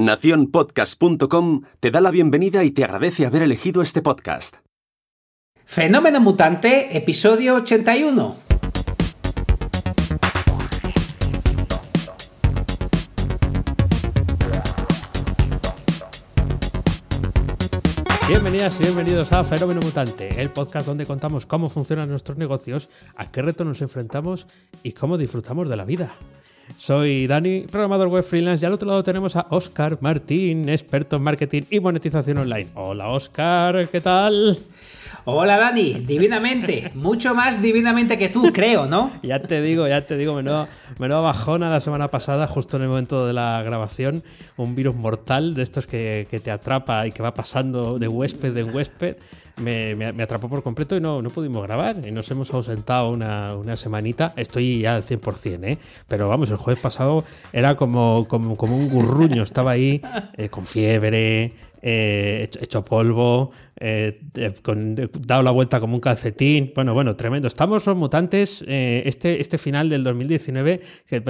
Naciónpodcast.com te da la bienvenida y te agradece haber elegido este podcast. Fenómeno Mutante, episodio 81. Bienvenidas y bienvenidos a Fenómeno Mutante, el podcast donde contamos cómo funcionan nuestros negocios, a qué retos nos enfrentamos y cómo disfrutamos de la vida. Soy Dani, programador web freelance, y al otro lado tenemos a Oscar Martín, experto en marketing y monetización online. Hola Oscar, ¿qué tal? Hola Dani, divinamente, mucho más divinamente que tú, creo, ¿no? ya te digo, ya te digo, menuda, menuda bajona la semana pasada, justo en el momento de la grabación, un virus mortal de estos que, que te atrapa y que va pasando de huésped en huésped me, atrapó por completo y no, no pudimos grabar. Y nos hemos ausentado una, una semanita. Estoy ya al 100%, ¿eh? Pero vamos, el jueves pasado era como, como, como un gurruño. Estaba ahí eh, con fiebre, eh, hecho, polvo, eh, con, dado la vuelta como un calcetín. Bueno, bueno, tremendo. Estamos los mutantes eh, este, este final del 2019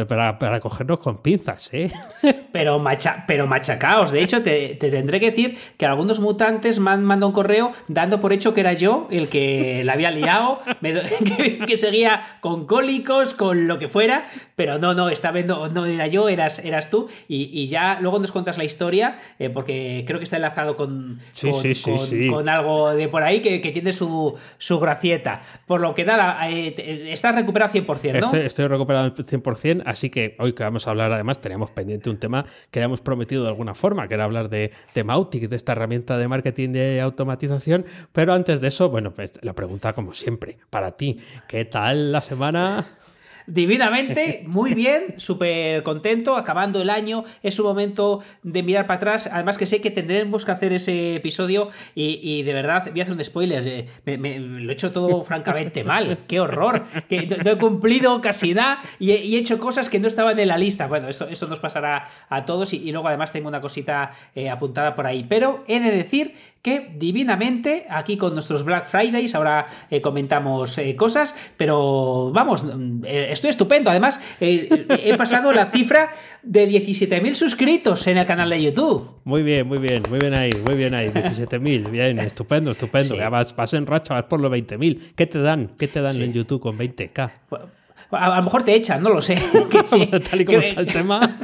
para, para cogernos con pinzas, ¿eh? Pero, macha, pero machacaos. De hecho, te, tendré que decir que algunos mutantes me han mandado un correo dando por hecho que era yo el que la había liado, que, seguía con cólicos, con lo que fuera. Pero no, no, esta vez no, era yo, eras, eras tú. Y, ya luego nos cuentas la historia, porque creo que está enlazado con, con, algo de por ahí que, tiene su, su, gracieta. Por lo que nada, eh, estás recuperado 100%, ¿no? Estoy, recuperado al 100%, así que hoy que vamos a hablar, además, tenemos pendiente un tema que habíamos prometido de alguna forma, que era hablar de, de Mautic, de esta herramienta de marketing de automatización. Pero antes de eso, bueno, pues la pregunta, como siempre, para ti, ¿qué tal la semana? Divinamente, muy bien, súper contento, acabando el año, es un momento de mirar para atrás, además que sé que tendremos que hacer ese episodio y, de verdad, voy a hacer un spoiler, eh, lo he hecho todo francamente mal, qué horror, que no, he cumplido casi nada y he, hecho cosas que no estaban en la lista, bueno, eso, eso nos pasará a todos y, luego además tengo una cosita eh, apuntada por ahí, pero he de decir que divinamente, aquí con nuestros Black Fridays, ahora eh, comentamos cosas, pero vamos, estoy estupendo. Además, eh, he pasado la cifra de 17.000 suscritos en el canal de YouTube. Muy bien, muy bien, muy bien ahí, muy bien ahí. 17.000, bien, estupendo, estupendo. Ya vas, en racha, vas por los 20.000. ¿Qué te dan? ¿Qué te dan en YouTube con 20k? A, lo mejor te echan, no lo sé. Tal y como está el tema.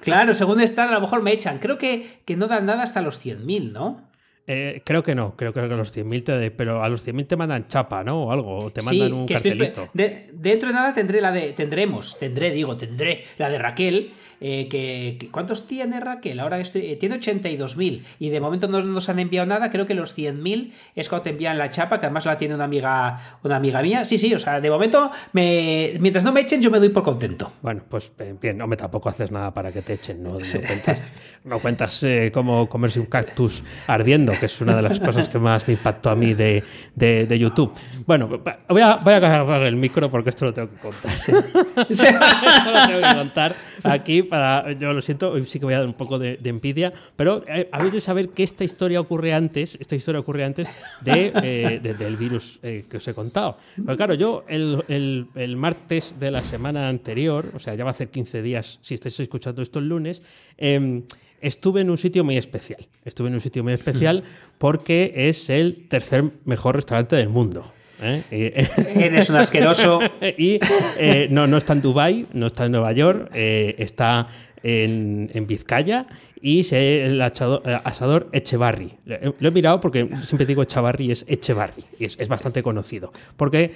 claro, según están, a lo mejor me echan. Creo que, que no dan nada hasta los 100.000, ¿no? Eh, creo que no, creo que a los 100.000 te, pero a los 100.000 te mandan chapa, ¿no? O algo, o te mandan un cartelito. dentro de nada tendré la de, tendremos, tendré, digo, tendré la de Raquel, eh, que, ¿cuántos tiene Raquel? Ahora estoy, eh, tiene 82.000 y de momento no nos han enviado nada, creo que los 100.000 es cuando te envían la chapa, que además la tiene una amiga, una amiga mía. Sí, sí, o sea, de momento, me, mientras no me echen, yo me doy por contento. Bueno, pues bien, no me tampoco haces nada para que te echen, no, cuentas, no cuentas cómo comerse un cactus ardiendo, que es una de las cosas que más me impactó a mí de, de, YouTube. Bueno, voy a, voy a agarrar el micro porque esto lo tengo que contar. esto lo tengo que contar aquí para. Yo lo siento, hoy sí que voy a dar un poco de, envidia, pero eh, habéis de saber que esta historia ocurre antes, esta historia ocurre antes de, eh, del virus eh, que os he contado. Pero claro, yo el, el, el, martes de la semana anterior, o sea, ya va a hacer 15 días si estáis escuchando esto el lunes, eh, estuve en un sitio muy especial. Estuve en un sitio muy especial porque es el tercer mejor restaurante del mundo. ¿Eh? Eres un asqueroso. y eh, no, no está en Dubai, no está en Nueva York, eh, está en, Vizcaya y es el asador Echevarri. Lo he mirado porque siempre digo Echevarri es Echevarri y es, es bastante conocido porque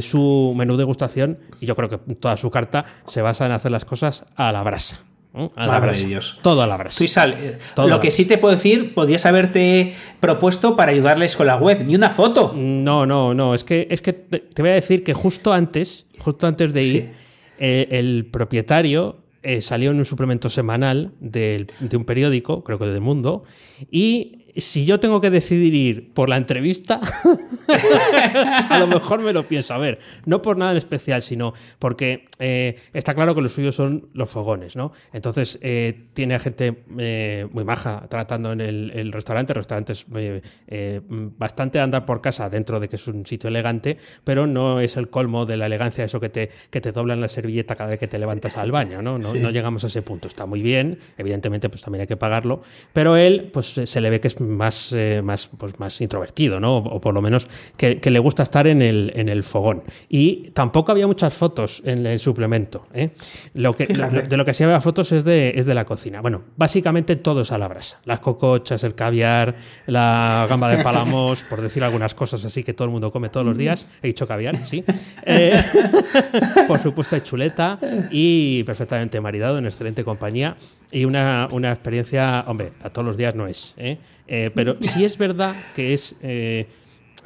su menú de gustación y yo creo que toda su carta se basa en hacer las cosas a la brasa. A la brasa. Dios. Todo a la brasa. Lo que sí te puedo decir, podrías haberte propuesto para ayudarles con la web, ni una foto. No, no, no. Es que, es que te voy a decir que justo antes, justo antes de ir, eh, el propietario eh, salió en un suplemento semanal de, un periódico, creo que de Mundo, y si yo tengo que decidir ir por la entrevista, a lo mejor me lo pienso. A ver, no por nada en especial, sino porque eh, está claro que los suyos son los fogones, ¿no? Entonces, eh, tiene gente eh, muy maja tratando en el, restaurante. El restaurante es bastante andar por casa dentro de que es un sitio elegante, pero no es el colmo de la elegancia, eso que te, que te doblan la servilleta cada vez que te levantas al baño, ¿no? No, no llegamos a ese punto. Está muy bien, evidentemente, pues también hay que pagarlo, pero él, pues se le ve que es más, más, pues, más introvertido, ¿no? O, por lo menos que, le gusta estar en el, en el fogón. Y tampoco había muchas fotos en el suplemento. ¿eh? Lo que, de lo que sí había fotos es de, es de la cocina. Bueno, básicamente todo es a la brasa. Las cocochas, el caviar, la gamba de palamos, por decir algunas cosas así que todo el mundo come todos los días. He dicho caviar, sí. Eh, por supuesto, hay chuleta y perfectamente maridado, en excelente compañía. Y una, una experiencia, hombre, a todos los días no es. ¿eh? pero sí es verdad que es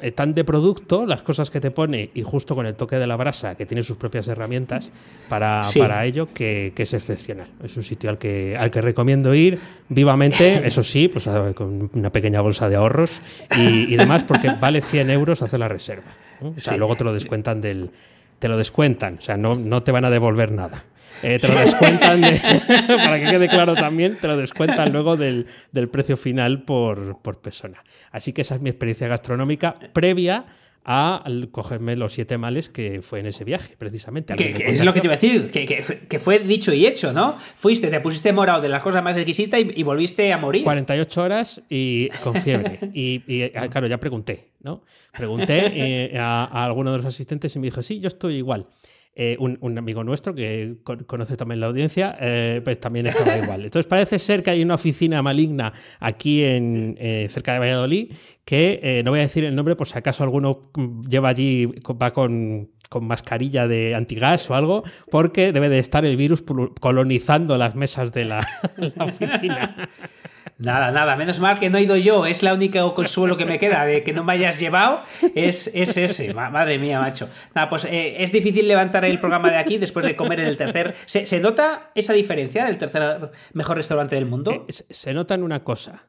eh, tan de producto, las cosas que te pone y justo con el toque de la brasa, que tiene sus propias herramientas para, para ello, que, es excepcional. Es un sitio al que, al que recomiendo ir vivamente, eso sí, pues con una pequeña bolsa de ahorros y, demás, porque vale 100 euros hacer la reserva. O sea, luego te lo descuentan del... Te lo descuentan, o sea, no, no te van a devolver nada. Eh, te lo descuentan, para que quede claro también, te lo descuentan luego del, precio final por, persona. Así que esa es mi experiencia gastronómica previa a cogerme los siete males que fue en ese viaje, precisamente. es lo que te iba a decir, que, fue dicho y hecho, ¿no? Fuiste, te pusiste morado de las cosas más exquisitas y, volviste a morir. 48 horas y con fiebre. y, ah, claro, ya pregunté, ¿no? Pregunté eh, a, a alguno de los asistentes y me dijo, sí, yo estoy igual. Eh, un, amigo nuestro que conoce también la audiencia, eh, pues también estaba igual. Entonces parece ser que hay una oficina maligna aquí en eh, cerca de Valladolid que no voy a decir el nombre por si acaso alguno lleva allí, va con, con mascarilla de antigas o algo, porque debe de estar el virus colonizando las mesas de la oficina. Nada, nada, menos mal que no he ido yo, es la única consuelo que me queda de que no me hayas llevado, es, ese, madre mía, macho. Nada, pues eh, es difícil levantar el programa de aquí después de comer en el tercer. ¿Se, nota esa diferencia del tercer mejor restaurante del mundo? Eh, se nota en una cosa.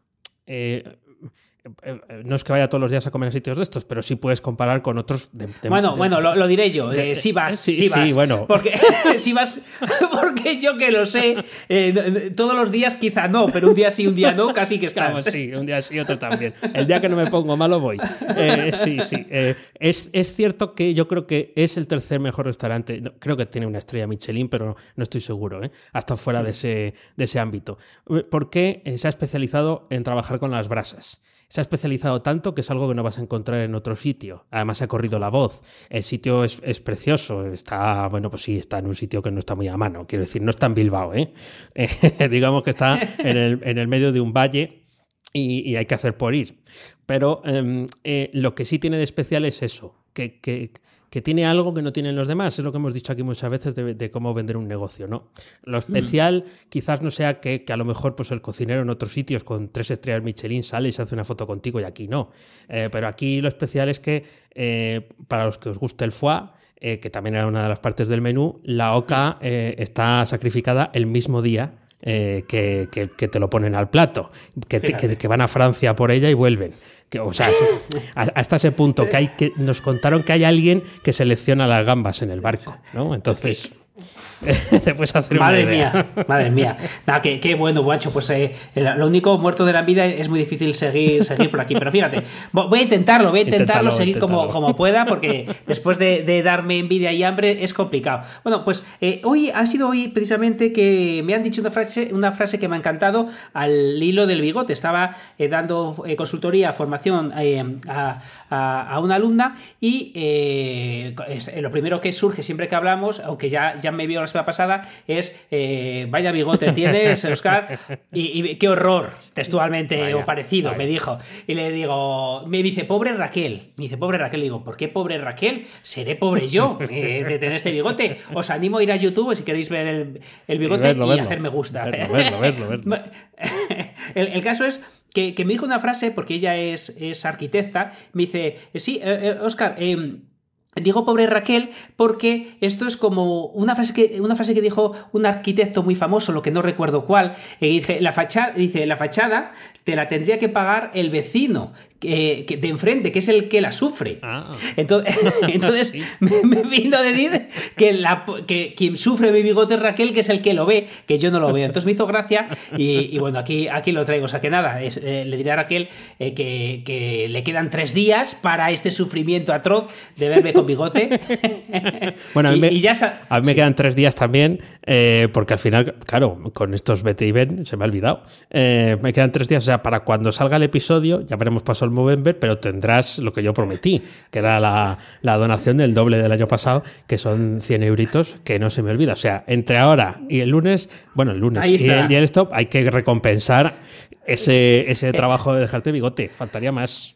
Eh, no es que vaya todos los días a comer en sitios de estos, pero sí puedes comparar con otros. De, bueno, bueno, lo, diré yo. Eh, si vas, sí, vas. bueno. Porque, si vas, porque yo que lo sé, todos los días quizá no, pero un día sí, un día no, casi que estás. sí, un día sí, otro también. El día que no me pongo malo voy. sí, sí. Es, es, cierto que yo creo que es el tercer mejor restaurante. creo que tiene una estrella Michelin, pero no estoy seguro. Hasta fuera de ese, de ese ámbito. Porque se ha especializado en trabajar con las brasas se ha especializado tanto que es algo que no vas a encontrar en otro sitio. Además ha corrido la voz. El sitio es, precioso. Está, bueno, pues sí, está en un sitio que no está muy a mano. Quiero decir, no está en Bilbao, ¿eh? digamos que está en el, medio de un valle y, hay que hacer por ir. Pero em, eh, lo que sí tiene de especial es eso, que, que, que tiene algo que no tienen los demás. Es lo que hemos dicho aquí muchas veces de, cómo vender un negocio, ¿no? Lo mm. especial quizás no sea que, a lo mejor pues, el cocinero en otros sitios con tres estrellas Michelin sale y se hace una foto contigo y aquí no. Eh, pero aquí lo especial es que eh, para los que os guste el foie, eh, que también era una de las partes del menú, la oca está sacrificada el mismo día que, te lo ponen al plato, que, que, van a Francia por ella y vuelven. O sea, hasta ese punto que hay que nos contaron que hay alguien que selecciona las gambas en el barco, ¿no? Entonces, te puedes hacer madre mía, madre mía. Nada, qué, bueno, guacho. Pues eh, lo único muerto de la vida es muy difícil seguir, seguir por aquí. Pero fíjate, voy a intentarlo, voy a intentarlo, seguir Como, como pueda, porque después de, darme envidia y hambre es complicado. Bueno, pues eh, hoy ha sido hoy precisamente que me han dicho una frase, una frase que me ha encantado al hilo del bigote. Estaba eh, dando consultoría, formación a, a, una alumna y lo primero que surge siempre que hablamos, aunque ya, ya me vio la semana pasada, es eh, vaya bigote tienes, Oscar, y, qué horror, textualmente o parecido, me dijo. Y le digo, me dice, pobre Raquel. Me dice, pobre Raquel. Le digo, ¿por qué pobre Raquel? Seré pobre yo eh, de tener este bigote. Os animo a ir a YouTube si queréis ver el, bigote y, hacer me gusta. el, caso es que, me dijo una frase, porque ella es, es arquitecta, me dice, sí, Oscar, eh, em, Digo pobre Raquel porque esto es como una frase que, una frase que dijo un arquitecto muy famoso, lo que no recuerdo cuál. Y dice, la fachada, dice, la fachada te la tendría que pagar el vecino que, de enfrente, que es el que la sufre. Ah. Entonces, entonces me, vino a decir que, la, que quien sufre mi bigote es Raquel, que es el que lo ve, que yo no lo veo. Entonces me hizo gracia y, bueno, aquí, aquí lo traigo. O sea que nada, eh, le diré a Raquel eh, que, que, le quedan tres días para este sufrimiento atroz de verme con bigote. bueno, a mí, me, ya a mí me quedan tres días también, eh, porque al final, claro, con estos vete y ven, se me ha olvidado. me quedan tres días, o sea, para cuando salga el episodio, ya veremos paso el Movember, pero tendrás lo que yo prometí, que era la, donación del doble del año pasado, que son 100 euritos, que no se me olvida. O sea, entre ahora y el lunes, bueno, el lunes y el, el stop, hay que recompensar ese, ese eh. trabajo de dejarte bigote. Faltaría más.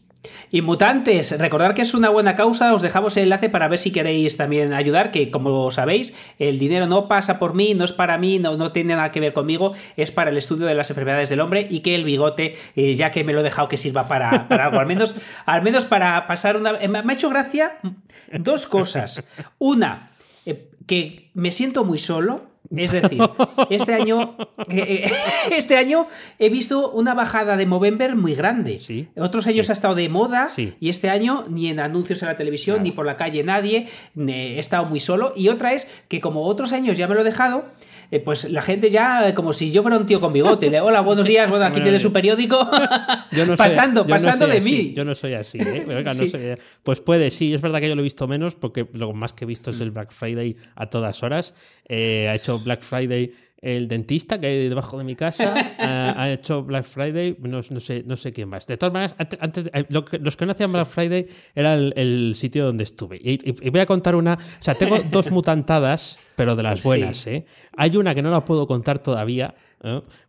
Y mutantes, recordar que es una buena causa, os dejamos el enlace para ver si queréis también ayudar, que como sabéis, el dinero no pasa por mí, no es para mí, no, no tiene nada que ver conmigo, es para el estudio de las enfermedades del hombre y que el bigote, eh, ya que me lo he dejado que sirva para, algo, al menos, al menos para pasar una... Me ha hecho gracia dos cosas. Una, eh, que me siento muy solo, es decir, este año, eh, eh, este año he visto una bajada de Movember muy grande. Otros años ha estado de moda y este año ni en anuncios en la televisión ni por la calle nadie. He estado muy solo. Y otra es que como otros años ya me lo he dejado, eh, pues la gente ya, como si yo fuera un tío con bigote, le, hola, buenos días, bueno, aquí tiene su periódico, pasando, pasando de mí. Yo no soy así, ¿eh? Pues puede, sí, es verdad que yo lo he visto menos, porque lo más que he visto es el Black Friday a todas horas. Ha hecho Black Friday el dentista que hay debajo de mi casa ha, hecho Black Friday, no, sé, no sé quién más. De todas maneras, antes, los que no hacían Black Friday era el, sitio donde estuve. Y, voy a contar una, o sea, tengo dos mutantadas, pero de las buenas. ¿eh? Hay una que no la puedo contar todavía,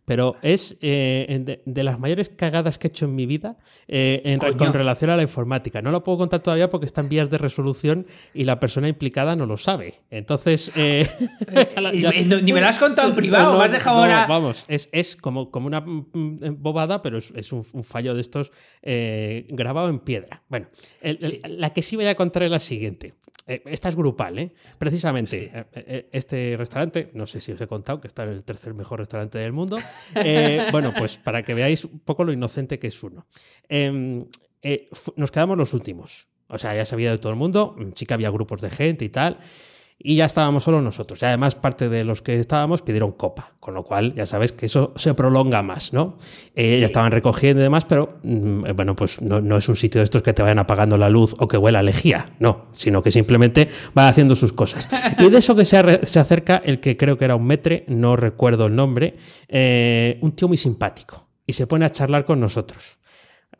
pero es eh, de, las mayores cagadas que he hecho en mi vida eh, en, con relación a la informática. No lo puedo contar todavía porque está en vías de resolución y la persona implicada no lo sabe. Entonces. Eh, ni me lo has contado en privado, me has dejado ahora. Vamos, es, como, como una mm, mm, bobada, pero es, un, fallo de estos grabado en piedra. Bueno, la que sí voy a contar es la siguiente. Eh, esta es grupal, ¿eh? Precisamente, eh, eh, este restaurante, no sé si os he contado que está en el tercer mejor restaurante del mundo. Bueno, pues para que veáis un poco lo inocente que es uno. Em, nos quedamos los últimos. O sea, ya sabía de todo el mundo, sí que había grupos de gente y tal y ya estábamos solo nosotros. Y además, parte de los que estábamos pidieron copa, con lo cual ya sabes que eso se prolonga más, ¿no? Eh, Ya estaban recogiendo y demás, pero mm, eh, bueno, pues no, es un sitio de estos que te vayan apagando la luz o que huela a lejía, no, sino que simplemente van haciendo sus cosas. Y de eso que se, se acerca el que creo que era un metre, no recuerdo el nombre, eh, un tío muy simpático, y se pone a charlar con nosotros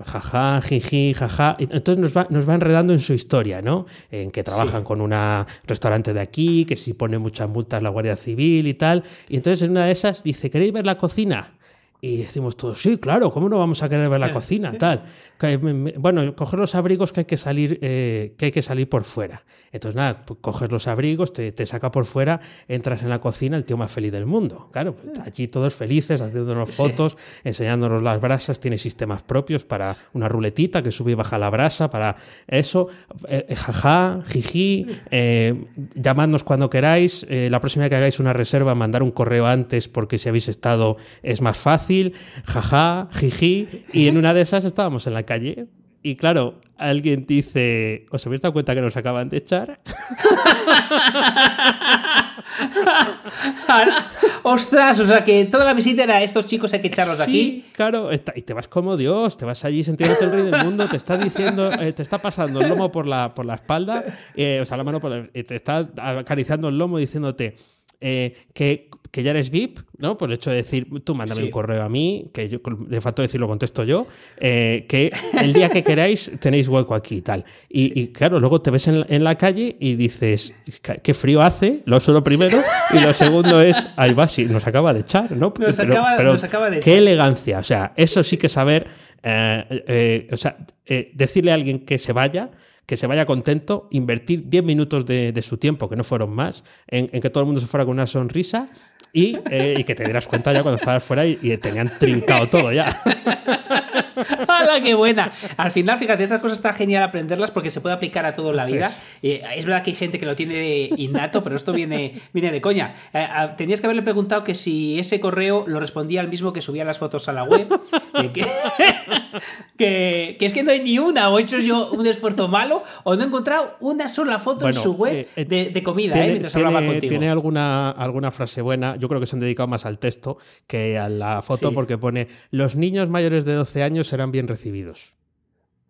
jaja, jiji, jaja. Entonces nos va, nos va enredando en su historia, ¿no? En que trabajan con un restaurante de aquí, que si pone muchas multas la Guardia Civil y tal. Y entonces en una de esas dice, ¿queréis ver la cocina? Y decimos todos, sí, claro, ¿cómo no vamos a querer ver la cocina? Tal. Bueno, coger los abrigos que hay que salir, eh, que hay que salir por fuera. Entonces, nada, pues coges los abrigos, te, te, saca por fuera, entras en la cocina, el tío más feliz del mundo. Claro, pues, allí todos felices, haciéndonos fotos, enseñándonos las brasas, tiene sistemas propios para una ruletita que sube y baja la brasa, para eso, eh, eh, jaja, jiji, llamadnos cuando queráis, la próxima vez que hagáis una reserva, mandar un correo antes porque si habéis estado es más fácil jaja, jiji, y en una de esas estábamos en la calle. Y claro, alguien dice, ¿os habéis dado cuenta que nos acaban de echar? Ostras, o sea que toda la visita era estos chicos hay que echarlos sí, aquí. Claro, y te vas como Dios, te vas allí sintiéndote el rey del mundo, te está diciendo, eh, te está pasando el lomo por la, por la espalda, eh, o sea, la mano por te está acariciando el lomo diciéndote eh, que, que, ya eres VIP, ¿no? Por el hecho de decir, tú mándame un correo a mí, que yo, de facto decir lo contesto yo, eh, que el día que queráis tenéis hueco aquí y tal. Y, claro, luego te ves en, la calle y dices, qué frío hace, lo eso lo primero, y lo segundo es, ahí va, sí, nos acaba de echar, ¿no? Nos pero, acaba, nos acaba de qué elegancia, o sea, eso sí que saber, eh, o sea, decirle a alguien que se vaya, que se vaya contento, invertir 10 minutos de, su tiempo, que no fueron más, en, que todo el mundo se fuera con una sonrisa eh, y, que te dieras cuenta ya cuando estabas fuera y, tenían trincado todo ya. ¡Hala, qué buena! Al final, fíjate, estas cosas está genial aprenderlas porque se puede aplicar a todo en la vida. Eh, es verdad que hay gente que lo tiene innato, pero esto viene, viene de coña. Eh, tenías que haberle preguntado que si ese correo lo respondía al mismo que subía las fotos a la web. que, es que no hay ni una, o he hecho yo un esfuerzo malo, o no he encontrado una sola foto en su web eh, de, comida, mientras hablaba contigo. Tiene alguna, alguna frase buena, yo creo que se han dedicado más al texto que a la foto, porque pone: Los niños mayores de 12 años serán bien recibidos.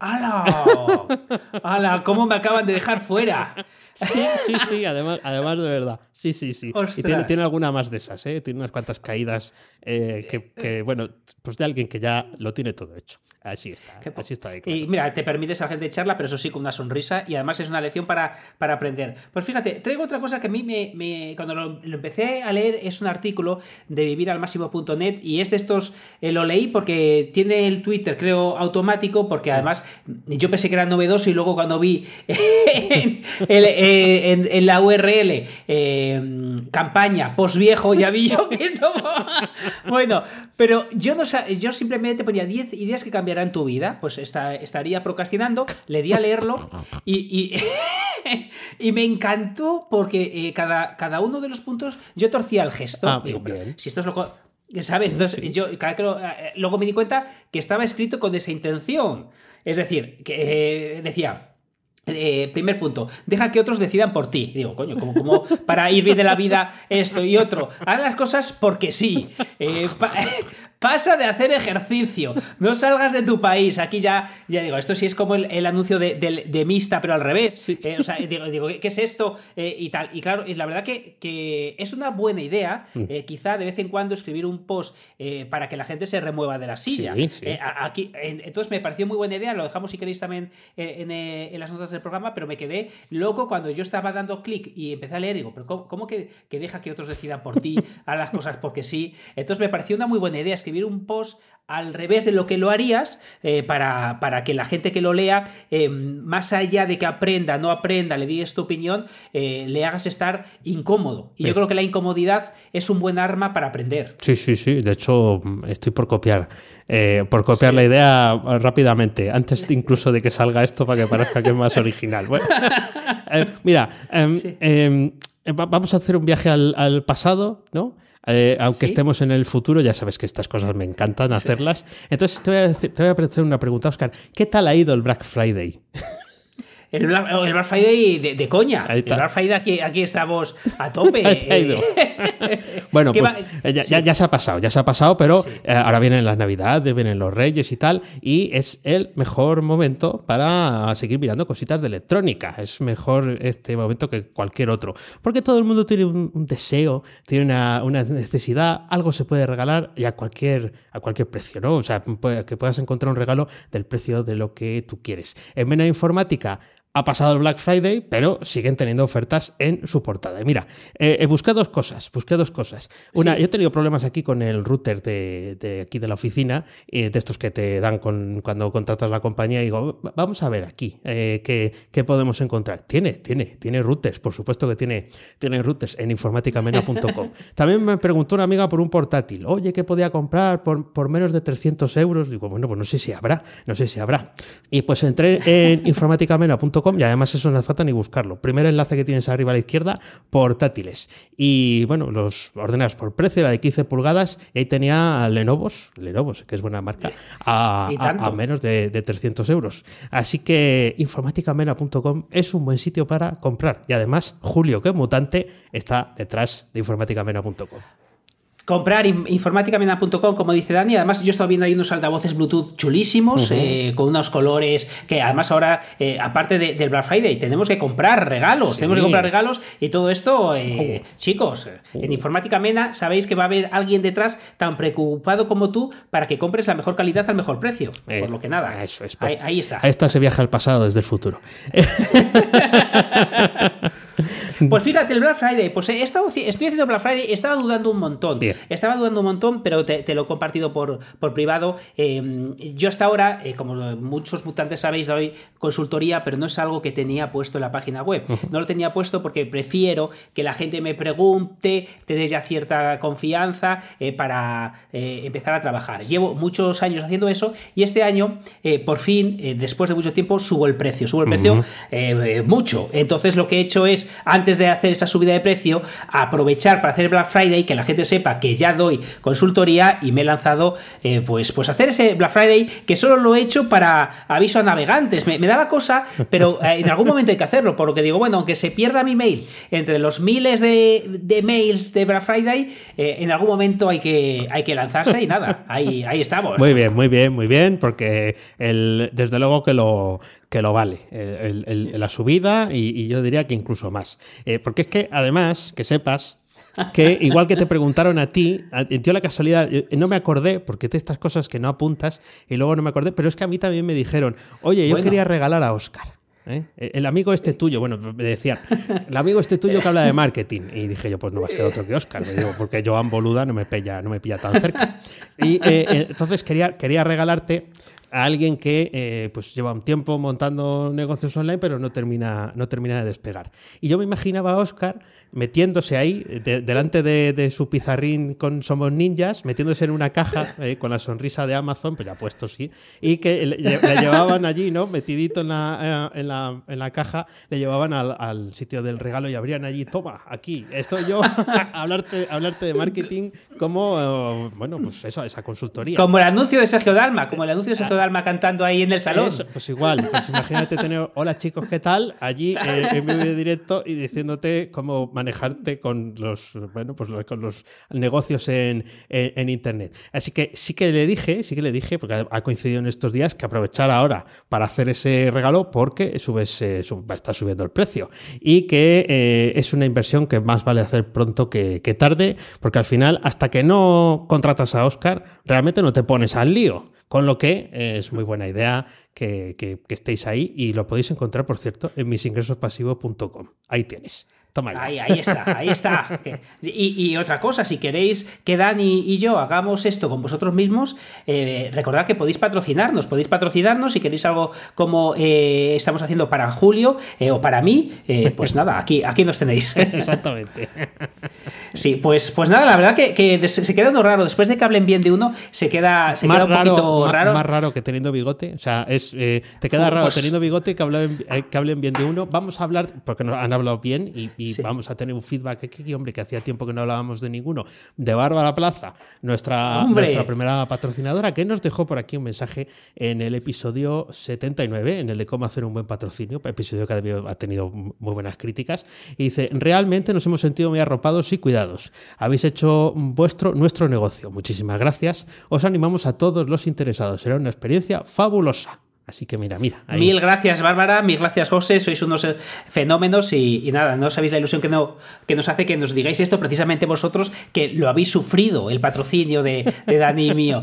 ¡Hala! ¡Hala! ¿Cómo me acaban de dejar fuera? Sí, sí, sí, además, además de verdad. Sí, sí, sí. Y tiene, tiene, alguna más de esas, ¿eh? Tiene unas cuantas caídas eh, que, que, bueno, pues de alguien que ya lo tiene todo hecho. Así está, así está. Y mira, te permites a gente charla, pero eso sí, con una sonrisa y además es una lección para, para aprender. Pues fíjate, traigo otra cosa que a mí me, cuando lo, empecé a leer es un artículo de viviralmáximo.net y es de estos, eh, lo leí porque tiene el Twitter, creo, automático, porque además yo pensé que era novedoso y luego cuando vi en, eh, la URL eh, campaña post viejo, ya vi yo que esto... bueno, pero yo, no, yo simplemente ponía 10 ideas que en tu vida, pues estaría procrastinando, le di a leerlo y, y, me encantó porque eh, cada, cada uno de los puntos yo torcía el gesto. Ah, si esto es lo ¿Sabes? Entonces, yo eh, luego me di cuenta que estaba escrito con esa intención. Es decir, que eh, decía, primer punto, deja que otros decidan por ti. Digo, coño, como, como para ir bien de la vida esto y otro. Haz las cosas porque sí. Pasa de hacer ejercicio, no salgas de tu país. Aquí ya, ya digo, esto sí es como el, anuncio de, Mista, pero al revés. Eh, o sea, digo, ¿qué es esto? Eh, y tal. Y claro, y la verdad que, es una buena idea, mm. eh, quizá de vez en cuando escribir un post para que la gente se remueva de la silla. aquí, entonces me pareció muy buena idea, lo dejamos si queréis también en, las notas del programa, pero me quedé loco cuando yo estaba dando clic y empecé a leer, digo, pero ¿cómo, que, que, deja que otros decidan por ti, a las cosas porque sí? Entonces me pareció una muy buena idea escribir un post al revés de lo que lo harías eh, para, para, que la gente que lo lea, eh, más allá de que aprenda, no aprenda, le digas tu opinión, eh, le hagas estar incómodo. Y yo creo que la incomodidad es un buen arma para aprender. Sí, sí, sí. De hecho, estoy por copiar. por copiar la idea rápidamente, antes incluso de que salga esto para que parezca que es más original. mira, em, em, vamos a hacer un viaje al, al pasado, ¿no? Eh, aunque estemos en el futuro, ya sabes que estas cosas me encantan hacerlas. Entonces te voy, a te voy a hacer una pregunta, Oscar. ¿Qué tal ha ido el Black Friday? El Black, Friday de, coña. El Black Friday aquí, aquí estamos a tope. bueno, pues, eh, ya, se ha pasado, ya se ha pasado, pero eh, ahora vienen las Navidades, vienen los Reyes y tal, y es el mejor momento para seguir mirando cositas de electrónica. Es mejor este momento que cualquier otro. Porque todo el mundo tiene un, deseo, tiene una, una, necesidad, algo se puede regalar y a cualquier, a cualquier precio, ¿no? O sea, que puedas encontrar un regalo del precio de lo que tú quieres. En Mena Informática ha pasado el Black Friday, pero siguen teniendo ofertas en su portada. Y mira, eh, busqué dos cosas, busqué dos cosas. Una, yo he tenido problemas aquí con el router de, aquí de la oficina, eh, de estos que te dan con, cuando contratas la compañía, y digo, vamos a ver aquí eh, qué, podemos encontrar. Tiene, tiene, tiene routers, por supuesto que tiene, tiene routers en informaticamena.com. También me preguntó una amiga por un portátil, oye, ¿qué podía comprar por, por menos de 300 euros? Digo, bueno, pues no sé si habrá, no sé si habrá. Y pues entré en informaticamena.com y además eso no hace falta ni buscarlo. Primer enlace que tienes arriba a la izquierda, portátiles. Y bueno, los ordenas por precio, la de 15 pulgadas, y ahí tenía Lenovos, Lenovos, que es buena marca, a, menos de, de, 300 euros. Así que informaticamena.com es un buen sitio para comprar. Y además, Julio, que es mutante, está detrás de informaticamena.com comprar informáticamena.com, como dice Dani. Además, yo he estado viendo ahí unos altavoces Bluetooth chulísimos, eh, con unos colores que además ahora, eh, aparte del Black Friday, tenemos que comprar regalos, tenemos que comprar regalos y todo esto, eh, chicos, en Informática Mena sabéis que va a haber alguien detrás tan preocupado como tú para que compres la mejor calidad al mejor precio. por lo que nada. Eso es. Ahí, ahí, está. Ahí está se viaja al pasado desde el futuro. Pues fíjate, el Black Friday, pues he estado, estoy haciendo Black Friday, estaba dudando un montón. Bien. Estaba dudando un montón, pero te, te lo he compartido por, por privado. Eh, yo hasta ahora, eh, como muchos mutantes sabéis, doy consultoría, pero no es algo que tenía puesto en la página web. No lo tenía puesto porque prefiero que la gente me pregunte, te des ya cierta confianza eh, para eh, empezar a trabajar. Llevo muchos años haciendo eso y este año, por fin, después de mucho tiempo, subo el precio. Subo el precio mucho. Entonces lo que he hecho es, antes de hacer esa subida de precio, aprovechar para hacer Black Friday, que la gente sepa que ya doy consultoría y me he lanzado eh, pues, pues hacer ese Black Friday que solo lo he hecho para aviso a navegantes. Me, me daba cosa, pero eh, en algún momento hay que hacerlo, por lo que digo, bueno, aunque se pierda mi mail entre los miles de, de mails de Black Friday, eh, en algún momento hay que, hay que lanzarse y nada, ahí, ahí estamos. Muy bien, muy bien, muy bien, porque el, desde luego que lo, que lo vale, el- el- el- la subida y, y yo diría que incluso más. Eh, porque es que además, que sepas que igual que te preguntaron a ti, dio la casualidad, no me acordé, porque de estas cosas que no apuntas y luego no me acordé, pero es que a mí también me dijeron, oye, yo Bueno. quería regalar a Oscar. ¿eh? El amigo este tuyo, bueno, me decían, el amigo este tuyo que habla de marketing. Y dije yo, pues no va a ser otro que Oscar, digo, porque Joan Boluda no me pilla, no me pilla tan cerca. Y eh, entonces quería, quería regalarte a alguien que eh, pues lleva un tiempo montando negocios online, pero no termina, no termina de despegar. Y yo me imaginaba a Oscar metiéndose ahí, de- delante de, de su pizarrín con Somos Ninjas, metiéndose en una caja eh, con la sonrisa de Amazon, pues ya puesto sí, y que le, le llevaban allí, ¿no? Metidito en la, eh, en la, en la caja, le llevaban al, al sitio del regalo y abrían allí, toma, aquí, estoy yo a hablarte, a hablarte de marketing como, bueno, pues eso, esa consultoría. Como el anuncio de Sergio Dalma, como el anuncio de Sergio Dalma cantando ahí en el salón. Pues igual, pues imagínate tener, hola chicos, ¿qué tal? Allí eh, en vivo directo y diciéndote cómo manejarte con los, bueno, pues con los negocios en, en- internet. Así que sí que le dije, sí que le dije, porque ha- coincidido en estos días, que aprovechar ahora para hacer ese regalo porque subes, eh, sub- va subiendo el precio y que eh, es una inversión que más vale hacer pronto que, que tarde, porque al final, hasta que no contratas a Oscar, realmente no te pones al lío. Con lo que eh, es muy buena idea que, que- que estéis ahí y lo podéis encontrar, por cierto, en misingresospasivos.com. Ahí tienes. Toma ya. Ahí, ahí está, ahí está. Y, y otra cosa, si queréis que Dani y yo hagamos esto con vosotros mismos, eh, recordad que podéis patrocinarnos, podéis patrocinarnos si queréis algo como eh, estamos haciendo para Julio eh, o para mí, pues nada, aquí, aquí nos tenéis. Exactamente. Sí, pues, pues nada, la verdad que, se queda uno raro. Después de que hablen bien de uno, se queda, se más, queda un raro, poquito ma- raro. más raro que teniendo bigote. O sea, es, te queda raro Pues- teniendo bigote que hablen, que hablen bien de uno. Vamos a hablar, porque nos han hablado bien y, y Sí. vamos a tener un feedback. Que, hombre, que hacía tiempo que no hablábamos de ninguno. De Bárbara Plaza, nuestra, Hombre. nuestra primera patrocinadora, que nos dejó por aquí un mensaje en el episodio 79, en el de cómo hacer un buen patrocinio, episodio que ha tenido muy buenas críticas. Y dice: Realmente nos hemos sentido muy arropados y cuidados. Habéis hecho vuestro, nuestro negocio. Muchísimas gracias. Os animamos a todos los interesados. Será una experiencia fabulosa. Así que mira, mira. ahí. Mil gracias, Bárbara. Mil gracias, José. Sois unos eh, fenómenos y, y nada, no sabéis la ilusión que, no, que nos hace que nos digáis esto precisamente vosotros, que lo habéis sufrido, el patrocinio de, de Dani y mío.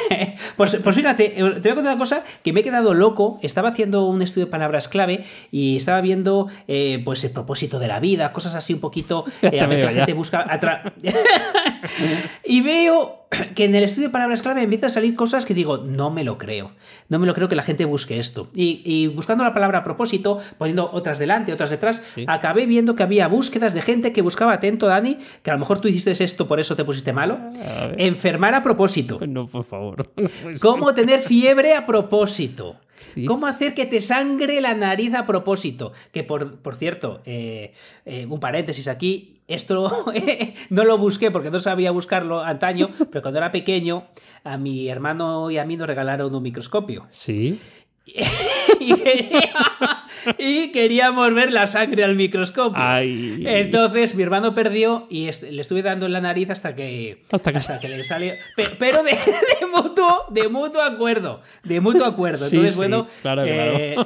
pues, pues fíjate, eh, te voy a contar una cosa que me he quedado loco. Estaba haciendo un estudio de palabras clave y estaba viendo eh, pues el propósito de la vida, cosas así un poquito. eh, a ver la gente busca. atra- y veo que en el estudio de palabras clave empieza a salir cosas que digo, no me lo creo. No me lo creo que la gente busque esto. Y, y buscando la palabra a propósito, poniendo otras delante, otras detrás, Sí. acabé viendo que había búsquedas de gente que buscaba atento, Dani, que a lo mejor tú hiciste esto, por eso te pusiste malo. A. Enfermar a propósito. No, por favor. ¿Cómo tener fiebre a propósito? ¿Cómo hacer que te sangre la nariz a propósito? Que por, por cierto, eh, eh, un paréntesis aquí, esto no lo busqué porque no sabía buscarlo antaño, pero cuando era pequeño, a mi hermano y a mí nos regalaron un microscopio. Sí. Y, quería- y queríamos ver la sangre al microscopio. Ay. Entonces mi hermano perdió y est- le estuve dando en la nariz hasta que Hasta que- le salió. Pe- Pero de, de mutuo, de mutuo acuerdo. De mutuo acuerdo. Sí, Entonces, sí, bueno. claro, eh,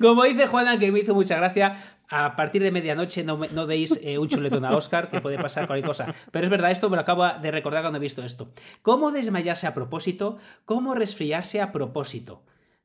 como dice Juana, que me hizo mucha gracia. A partir de medianoche no, no deis eh, un chuletón a Oscar, que puede pasar cualquier cosa. Pero es verdad, esto me lo acabo de recordar cuando he visto esto. ¿Cómo desmayarse a propósito? ¿Cómo resfriarse a propósito?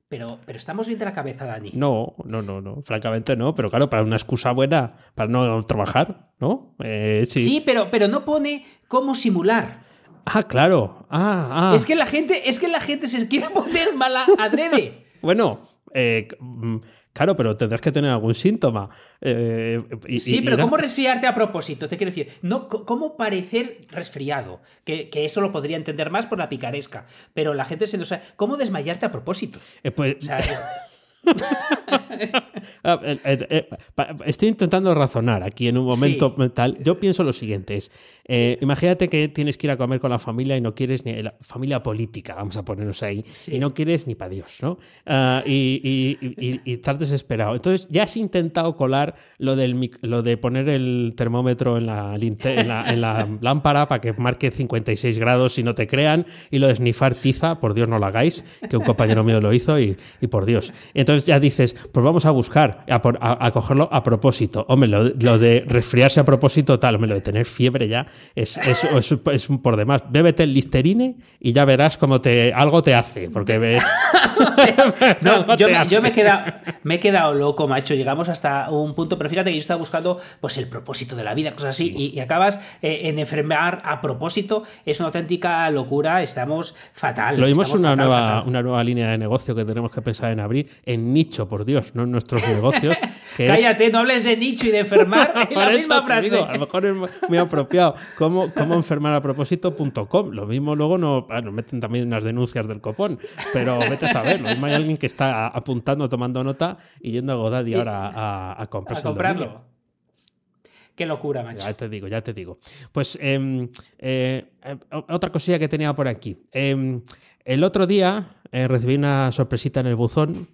Pero, pero estamos bien de la cabeza, Dani. No, no, no, no. Francamente no. Pero claro, para una excusa buena, para no trabajar, ¿no? Eh, sí, sí pero, pero no pone cómo simular. Ah, claro. Ah, ah. Es que la gente, es que la gente se quiere poner mala adrede. bueno, eh, mm, Claro, pero tendrás que tener algún síntoma. Eh, sí, pero ¿cómo resfriarte a propósito? Te quiero decir, no, ¿cómo parecer resfriado? Que, eso lo podría entender más por la picaresca. Pero la gente se lo sabe. ¿Cómo desmayarte a propósito? Eh, pues. Estoy intentando razonar aquí en un momento mental. Yo pienso lo siguiente: es, eh, imagínate que tienes que ir a comer con la familia y no quieres ni la familia política, vamos a ponernos ahí, y no quieres ni para Dios, ¿no? Ah, y, y, estás desesperado. Entonces ya has intentado colar lo, del, lo de poner el termómetro en la, en la, lámpara para que marque 56 grados y no te crean, y lo de snifar tiza, por Dios no lo hagáis, que un compañero mío lo hizo y, por Dios. Entonces ya dices, pues vamos a buscar, a, cogerlo a propósito. Hombre, lo, de resfriarse a propósito, tal, hombre, lo de tener fiebre ya es, es, es, un por demás. Bébete el Listerine y ya verás cómo te, algo te hace. Porque yo, me, he quedado, me he quedado loco, macho. Llegamos hasta un punto, pero fíjate que yo estaba buscando pues, el propósito de la vida, cosas así, y, acabas eh, en enfermar a propósito. Es una auténtica locura. Estamos fatal. Lo vimos una, nueva, una nueva línea de negocio que tenemos que pensar en abrir en nicho, por Dios, no en nuestros negocios. Cállate, no hables de nicho y de enfermar en la misma frase. a lo mejor es muy apropiado. ¿Cómo, cómo enfermar a propósito.com? Lo mismo luego no, nos meten también unas denuncias del copón, pero vete a saber. Lo mismo hay alguien que está apuntando, tomando nota y yendo a Godaddy ahora a, a comprarse a comprarlo. Qué locura, macho. Ya te digo, ya te digo. Pues em, eh, eh, otra cosilla que tenía por aquí. Em, el otro día eh, recibí una sorpresita en el buzón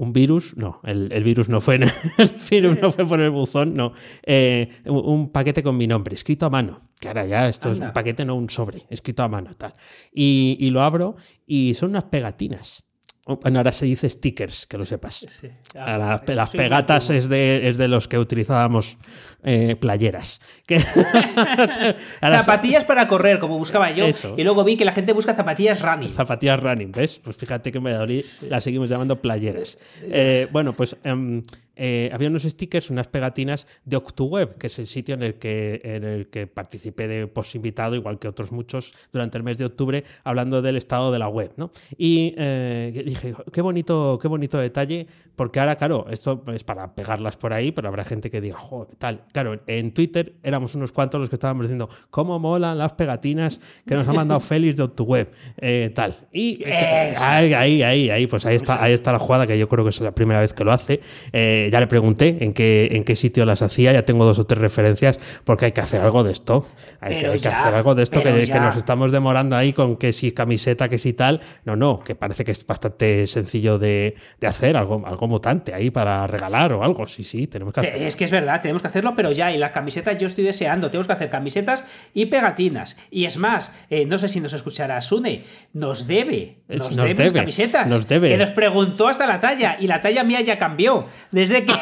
un virus, no, el, virus no fue, el virus no fue por el buzón, no, eh, un, paquete con mi nombre, escrito a mano, que ahora ya esto es un paquete, no un sobre, escrito a mano, tal. y lo abro y son unas pegatinas. Bueno, ahora se dice stickers, que lo sepas. las, pegatas es de, es de, los que utilizábamos eh, playeras. zapatillas para correr, como buscaba yo. Y luego vi que la gente busca zapatillas running. Zapatillas running, ¿ves? Pues fíjate que en Valladolid las seguimos llamando playeras. Eh, bueno, pues em, eh, había unos stickers, unas pegatinas de OctuWeb, que es el sitio en el que, en el que participé de post invitado, igual que otros muchos, durante el mes de octubre, hablando del estado de la web. ¿no? Y eh, dije, qué bonito, qué bonito detalle, porque ahora, claro, esto es para pegarlas por ahí, pero habrá gente que diga, joder, tal. Claro, en Twitter éramos unos cuantos los que estábamos diciendo, cómo molan las pegatinas que nos ha mandado Félix de OctuWeb, eh, tal. Y ahí, ahí, ahí, ahí, pues ahí está, ahí está la jugada, que yo creo que es la primera vez que lo hace ya le pregunté en qué, en qué sitio las hacía, ya tengo dos o tres referencias, porque hay que hacer algo de esto. Hay, que, hacer algo de esto, que, nos estamos demorando ahí con que si camiseta, que si tal. No, no, que parece que es bastante sencillo de, hacer, algo, algo mutante ahí para regalar o algo. Sí, sí, tenemos que hacerlo. Es que es verdad, tenemos que hacerlo, pero ya, y las camisetas yo estoy deseando, tenemos que hacer camisetas y pegatinas. Y es más, eh, no sé si nos escuchará Sune, nos debe, nos, debe, camisetas. Nos debe. Que nos preguntó hasta la talla, y la talla mía ya cambió. Desde que,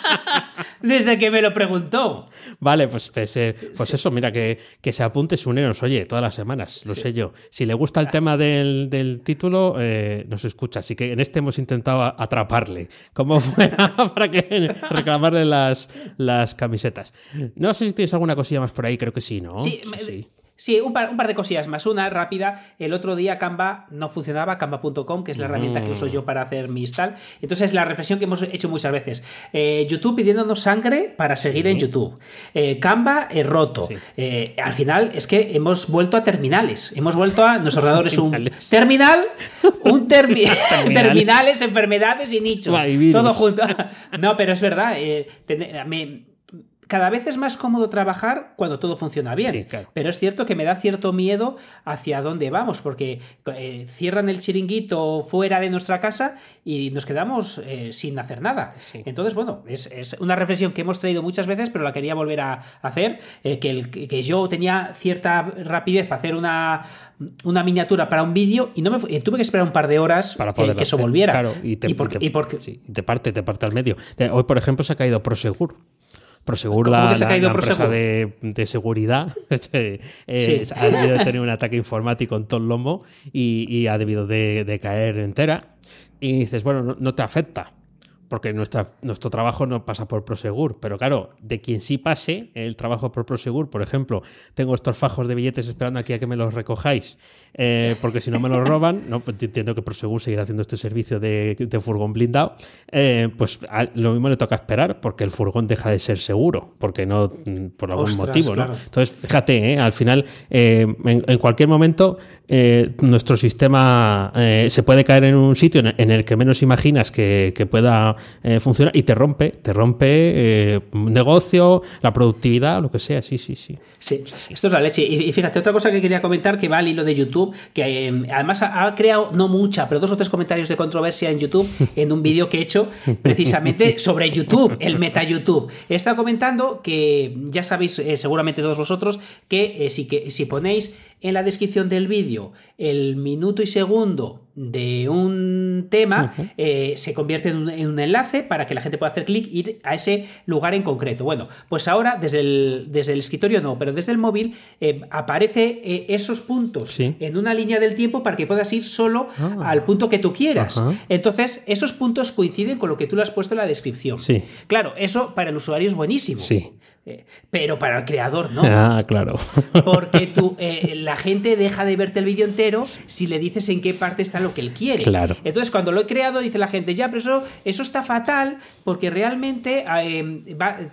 desde que me lo preguntó. Vale, pues, pues, eh, pues eso, mira, que, que se apunte Sune, nos oye todas las semanas, lo sé yo. Si le gusta el tema del, título, eh, nos escucha. Así que en este hemos intentado atraparle, como fuera, para que reclamarle las, las camisetas. No sé si tienes alguna cosilla más por ahí, creo que sí, ¿no? sí. sí. Sí, un par, de cosillas más. Una rápida. El otro día Canva no funcionaba, canva.com, que es la herramienta que uso yo para hacer mi install. Entonces, la reflexión que hemos hecho muchas veces. Eh, YouTube pidiéndonos sangre para seguir en YouTube. Eh, Canva eh, roto. al final es que hemos vuelto a terminales. Hemos vuelto a. Nuestro ordenador es un terminal, un terminales, enfermedades y nichos. Todo junto. no, pero es verdad. me, cada vez es más cómodo trabajar cuando todo funciona bien. Pero es cierto que me da cierto miedo hacia dónde vamos, porque eh, cierran el chiringuito fuera de nuestra casa y nos quedamos eh, sin hacer nada. Entonces, bueno, es, una reflexión que hemos traído muchas veces, pero la quería volver a hacer, eh, que, el, que yo tenía cierta rapidez para hacer una, una miniatura para un vídeo y no me tuve que esperar un par de horas para poder que eso volviera. y te, parte, te parte al medio. Hoy, por ejemplo, se ha caído Prosegur Prosegur, la, empresa de, seguridad, eh, ha debido de tener un ataque informático en todo el lomo y, ha debido de, caer entera. Y dices, bueno, no te afecta porque nuestra, nuestro trabajo no pasa por Prosegur, pero claro, de quien sí pase el trabajo por Prosegur, por ejemplo, tengo estos fajos de billetes esperando aquí a que me los recojáis, eh, porque si no me los roban, no, pues entiendo que Prosegur seguirá haciendo este servicio de, furgón blindado, eh, pues lo mismo le toca esperar, porque el furgón deja de ser seguro, porque no, por algún motivo, ¿no? Entonces, fíjate, eh, al final, en, cualquier momento, nuestro sistema se puede caer en un sitio en, el que menos imaginas que, que pueda eh, funciona y te rompe, te rompe eh, un negocio, la productividad, lo que sea, sí, sí, sí. Sí, esto es la leche. Y, fíjate, otra cosa que quería comentar que va al hilo de YouTube, que eh, además ha, creado no mucha, pero dos o tres comentarios de controversia en YouTube en un vídeo que he hecho precisamente sobre YouTube, el meta YouTube. He estado comentando que ya sabéis, seguramente todos vosotros, que si, que si ponéis en la descripción del vídeo el minuto y segundo de un tema, eh, se convierte en un, enlace para que la gente pueda hacer clic e ir a ese lugar en concreto. Bueno, pues ahora desde el, desde el escritorio no, pero desde el móvil eh, aparece eh, esos puntos en una línea del tiempo para que puedas ir solo ah. al punto que tú quieras. Entonces, esos puntos coinciden con lo que tú le has puesto en la descripción. Sí. Claro, eso para el usuario es buenísimo. Sí. pero para el creador no. Ah, claro. Porque tú, la gente deja de verte el vídeo entero si le dices en qué parte está lo que él quiere. Claro. Entonces, cuando lo he creado, dice la gente, ya, pero eso, eso está fatal porque realmente eh,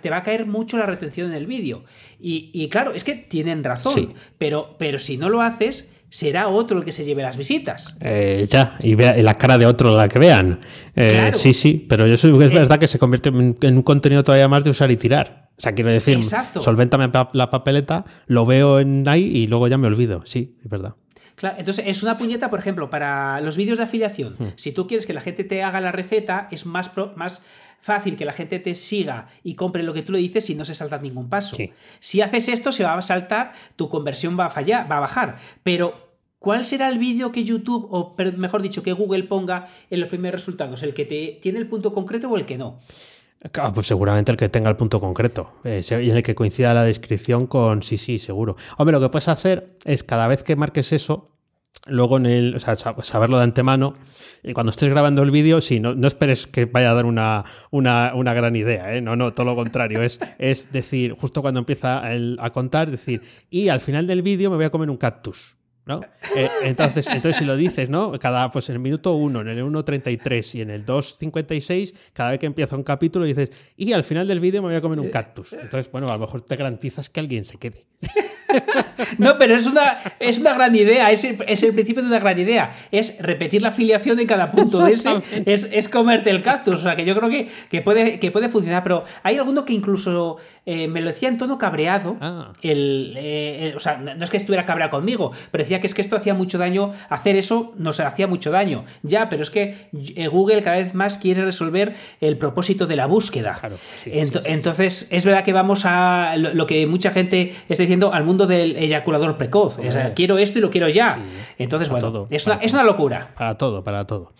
te va a caer mucho la retención en el vídeo. Y, claro, es que tienen razón, pero, pero si no lo haces, será otro el que se lleve las visitas. Eh, ya, y vea la cara de otro la que vean. Eh, sí, sí, pero yo soy, es verdad que se convierte en, un contenido todavía más de usar y tirar. O sea, quiero decir, solvéntame la papeleta, lo veo en ahí y luego ya me olvido. Sí, es verdad. Claro, entonces es una puñeta, por ejemplo, para los vídeos de afiliación. Hmm. Si tú quieres que la gente te haga la receta, es más, más fácil que la gente te siga y compre lo que tú le dices si no se salta ningún paso. Si haces esto, se va a saltar, tu conversión va a fallar, va a bajar. Pero ¿Cuál será el vídeo que YouTube, o mejor dicho, que Google ponga en los primeros resultados? ¿El que te tiene el punto concreto o el que no? Ah, pues seguramente el que tenga el punto concreto eh, y en el que coincida la descripción con sí, sí, seguro. Hombre, lo que puedes hacer es cada vez que marques eso, luego en el, o sea, saberlo de antemano y cuando estés grabando el vídeo, sí, no, no, esperes que vaya a dar una, una, una gran idea, ¿eh? no, no, todo lo contrario, es, es decir, justo cuando empieza a contar, decir, y al final del vídeo me voy a comer un cactus. ¿No? Eh, entonces, entonces, si lo dices, ¿no? Cada, pues en el minuto 1, en el 1.33 y en el 2.56, cada vez que empieza un capítulo dices, y al final del vídeo me voy a comer un cactus. Entonces, bueno, a lo mejor te garantizas que alguien se quede. no, pero es una, es una gran idea, es el, es el, principio de una gran idea. Es repetir la afiliación en cada punto de ese, es, es, comerte el cactus. O sea, que yo creo que, que, puede, que puede funcionar, pero hay alguno que incluso eh, me lo decía en tono cabreado. Ah. Eh, el, o sea, no es que estuviera cabreado conmigo, pero decía que es que esto hacía mucho daño, hacer eso nos hacía mucho daño. Ya, pero es que eh, Google cada vez más quiere resolver el propósito de la búsqueda. entonces, es verdad que vamos a lo que mucha gente está diciendo al mundo del eyaculador precoz. O sea, quiero esto y lo quiero ya. Entonces, bueno, es, una, es, una, locura. Para todo, para todo.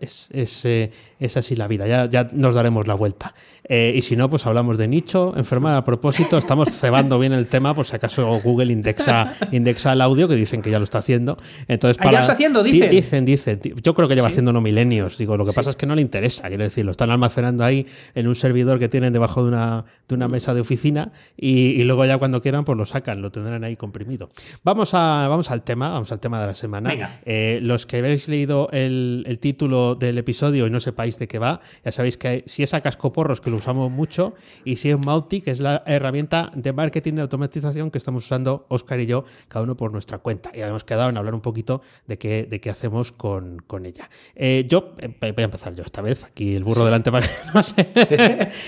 Es, es, eh, es, así la vida, ya, ya nos daremos la vuelta. Eh, y si no, pues hablamos de nicho, enfermedad a propósito, estamos cebando bien el tema, por si acaso Google indexa, indexa el audio, que dicen que ya lo está haciendo. Entonces, para, ah, ya lo está haciendo, dicen. Dicen, dicen. Yo creo que lleva haciendo no milenios. Digo, lo que pasa es que no le interesa, quiero decir, lo están almacenando ahí en un servidor que tienen debajo de una, de una mesa de oficina y, luego ya cuando quieran, pues lo sacan, lo tendrán ahí comprimido. Vamos, a, vamos al tema, vamos al tema de la semana. Eh, los que habéis leído el, el título del episodio y no sepáis de qué va, ya sabéis que si es a cascoporros, que lo usamos mucho, y si es Mauti, que es la herramienta de marketing de automatización que estamos usando Oscar y yo, cada uno por nuestra cuenta. Y habíamos quedado en hablar un poquito de qué, de qué hacemos con, con ella. Eh, yo eh, voy a empezar yo esta vez, aquí el burro delante para que no sé.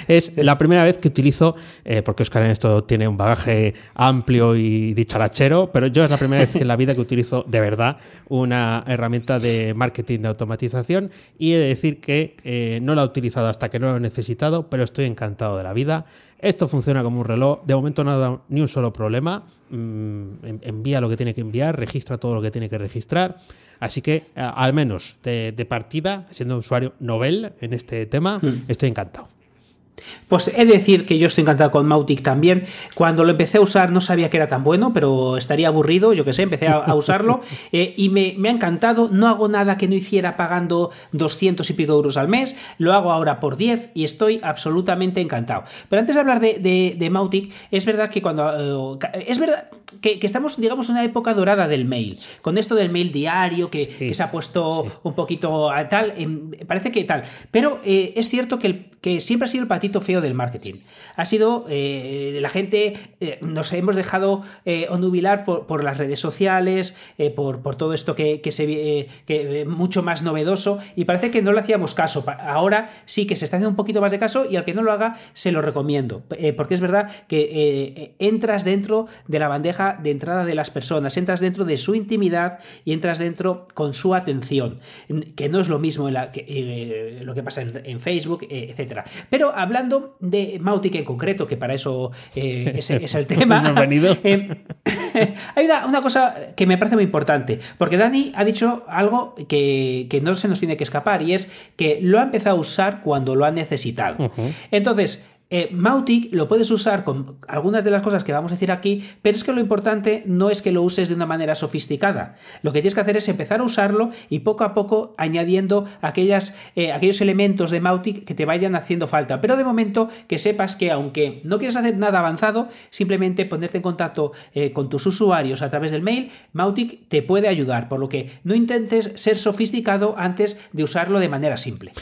es la primera vez que utilizo, eh, porque Oscar en esto tiene un bagaje amplio y dicharachero, pero yo es la primera vez en la vida que utilizo de verdad una herramienta de marketing de automatización y he de decir que eh, no la he utilizado hasta que no lo he necesitado, pero estoy encantado de la vida. Esto funciona como un reloj, de momento no ha dado ni un solo problema, mm, envía lo que tiene que enviar, registra todo lo que tiene que registrar, así que al menos de, partida, siendo usuario novel en este tema, hmm. estoy encantado. Pues he de decir que yo estoy encantado con Mautic también. Cuando lo empecé a usar no sabía que era tan bueno, pero estaría aburrido, yo que sé, empecé a, usarlo eh, y me, ha encantado. No hago nada que no hiciera pagando 200 y pico euros al mes, lo hago ahora por 10 y estoy absolutamente encantado. Pero antes de hablar de, de, Mautic, es verdad que cuando... Eh, es verdad que, estamos, digamos, en una época dorada del mail, con esto del mail diario que, se ha puesto un poquito a tal, em, parece que tal. Pero eh, es cierto que, que siempre ha sido el patito feo del marketing. Ha sido eh, la gente, eh, nos hemos dejado onubilar por, las redes sociales, por, por, todo esto que, que se que, mucho más novedoso y parece que no le hacíamos caso. Ahora sí que se está haciendo un poquito más de caso y al que no lo haga se lo recomiendo, porque es verdad que entras dentro de la bandeja de entrada de las personas, entras dentro de su intimidad y entras dentro con su atención, que no es lo mismo la, que, lo que pasa en, en Facebook, etcétera. Pero hablando de Mautic en concreto, que para eso eh, es, el tema. Eh, hay una, cosa que me parece muy importante, porque Dani ha dicho algo que, no se nos tiene que escapar, y es que lo ha empezado a usar cuando lo ha necesitado. Entonces, eh, Mautic lo puedes usar con algunas de las cosas que vamos a decir aquí, pero es que lo importante no es que lo uses de una manera sofisticada. Lo que tienes que hacer es empezar a usarlo y poco a poco añadiendo eh, aquellos elementos de Mautic que te vayan haciendo falta. Pero de momento que sepas que aunque no quieras hacer nada avanzado, simplemente ponerte en contacto eh, con tus usuarios a través del mail, Mautic te puede ayudar, por lo que no intentes ser sofisticado antes de usarlo de manera simple.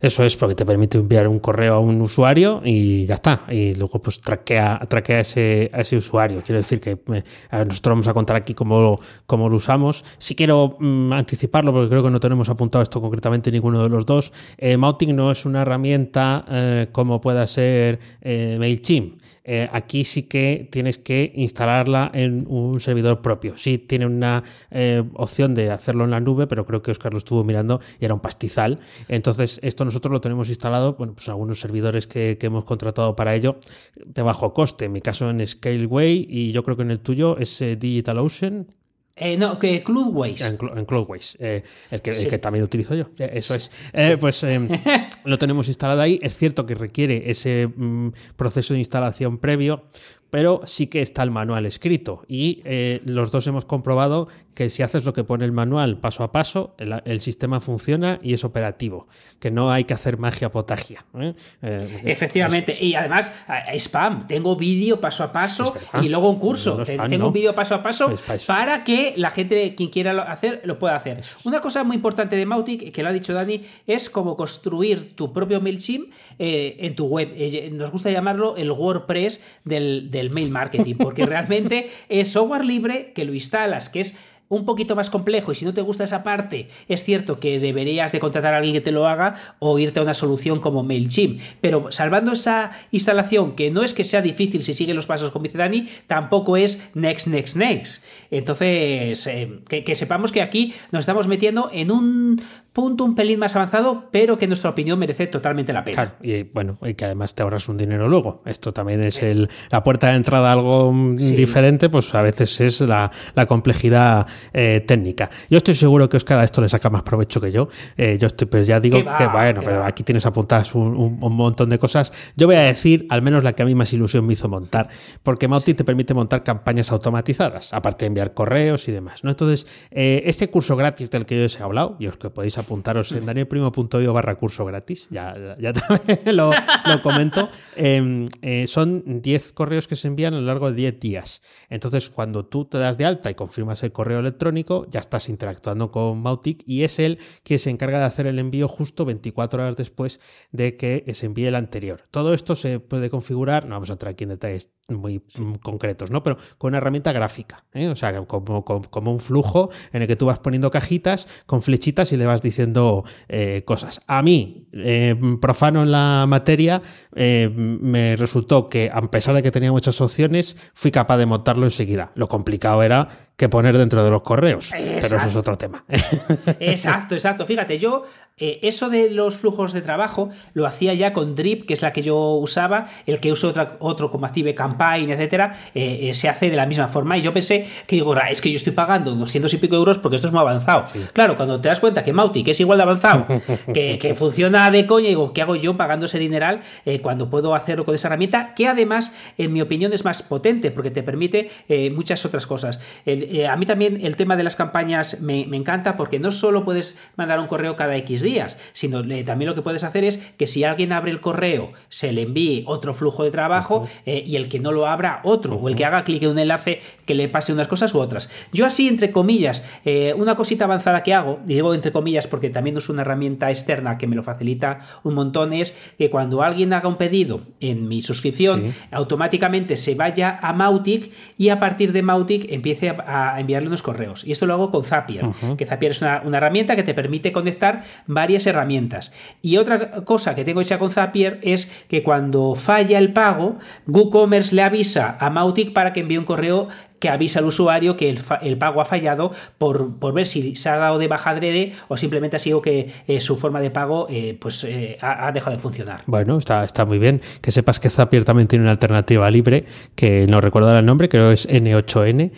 Eso es porque te permite enviar un correo a un usuario y ya está. Y luego pues traquea, traquea ese, a ese usuario. Quiero decir que eh, nosotros vamos a contar aquí cómo, cómo lo usamos. Si quiero mm, anticiparlo, porque creo que no tenemos apuntado esto concretamente ninguno de los dos, eh, no es una herramienta eh, como pueda ser eh, MailChimp. Eh, aquí sí que tienes que instalarla en un servidor propio. Sí tiene una eh, opción de hacerlo en la nube, pero creo que Oscar lo estuvo mirando y era un pastizal. Entonces, esto nosotros lo tenemos instalado, bueno, pues algunos servidores que, hemos contratado para ello de bajo coste. En mi caso en Scaleway y yo creo que en el tuyo es eh, DigitalOcean. Eh, no, que Cloudways. En, Cloudways, eh, el, que, también utilizo yo. Eh, eso es. pues em, lo tenemos instalado ahí. Es cierto que requiere ese mm, proceso de instalación previo, pero sí que está el manual escrito. Y eh, los dos hemos comprobado que si haces lo que pone el manual paso a paso, el, sistema funciona y es operativo. Que no hay que hacer magia potagia. ¿eh? Eh, Efectivamente. y además, spam. Tengo vídeo paso a paso y luego un curso. tengo un vídeo paso a paso para que la gente, quien quiera hacer, lo pueda hacer. Una cosa muy importante de Mautic, que lo ha dicho Dani, es como construir tu propio MailChimp en tu web. Nos gusta llamarlo el WordPress del el mail marketing, porque realmente es software libre que lo instalas, que es un poquito más complejo y si no te gusta esa parte, es cierto que deberías de contratar a alguien que te lo haga o irte a una solución como MailChimp. Pero salvando esa instalación, que no es que sea difícil si sigue los pasos como dice Dani, tampoco es next, next, next. Entonces, eh, que, sepamos que aquí nos estamos metiendo en un punto un pelín más avanzado, pero que en nuestra opinión merece totalmente la pena. Claro, y bueno, y que además te ahorras un dinero luego. Esto también es el, la puerta de entrada a algo diferente, pues a veces es la, la complejidad eh, técnica. Yo estoy seguro que Oscar a esto le saca más provecho que yo. Eh, yo estoy, pues ya digo que bueno, pero aquí tienes apuntadas un, montón de cosas. Yo voy a decir al menos la que a mí más ilusión me hizo montar, porque Mauti te permite montar campañas automatizadas, aparte de enviar correos y demás. ¿no? Entonces, eh, este curso gratis del que yo os he hablado, y os que podéis apuntaros en danielprimo.io barra curso gratis, ya, ya también lo, comento, em, son 10 correos que se envían a lo largo de 10 días. Entonces, cuando tú te das de alta y confirmas el correo electrónico, ya estás interactuando con Mautic y es él quien se encarga de hacer el envío justo 24 horas después de que se envíe el anterior. Todo esto se puede configurar, no vamos a entrar aquí en detalles muy concretos, ¿no? Pero con una herramienta gráfica, ¿eh? o sea, como, como, un flujo en el que tú vas poniendo cajitas con flechitas y le vas diciendo eh, cosas. A mí, eh, profano en la materia, me resultó que a pesar de que tenía muchas opciones, fui capaz de montarlo enseguida. Lo complicado era que poner dentro de los correos. Pero eso es otro tema. Exacto, exacto. Fíjate, yo eh, eso de los flujos de trabajo lo hacía ya con Drip, que es la que yo usaba, el que uso otro como Active Campaign, etcétera, eh, eh, se hace de la misma forma. Y yo pensé que digo, es que yo estoy pagando 200 y pico euros porque esto es muy avanzado. Claro, cuando te das cuenta que Mautic es igual de avanzado, que, funciona de coña, digo, ¿qué hago yo pagando ese dineral cuando puedo hacerlo con esa herramienta? Que además, en mi opinión, es más potente porque te permite muchas otras cosas. A mí también el tema de las campañas me, me encanta porque no solo puedes mandar un correo cada X días, sino también lo que puedes hacer es que si alguien abre el correo, se le envíe otro flujo de trabajo eh, y el que no lo abra otro, o el que haga clic en un enlace que le pase unas cosas u otras. Yo así, entre comillas, eh, una cosita avanzada que hago, y digo entre comillas porque también es una herramienta externa que me lo facilita un montón, es que cuando alguien haga un pedido en mi suscripción, automáticamente se vaya a Mautic y a partir de Mautic empiece a, enviarle unos correos. Y esto lo hago con Zapier, que Zapier es una, una herramienta que te permite conectar varias herramientas. Y otra cosa que tengo hecha con Zapier es que cuando falla el pago, WooCommerce le avisa a Mautic para que envíe un correo que avisa al usuario que el, pago ha fallado por, ver si se ha dado de baja adrede o simplemente ha sido que eh, su forma de pago eh, pues eh, ha, dejado de funcionar. Bueno, está, está muy bien. Que sepas que Zapier también tiene una alternativa libre, que no recuerdo el nombre, creo que es N8N.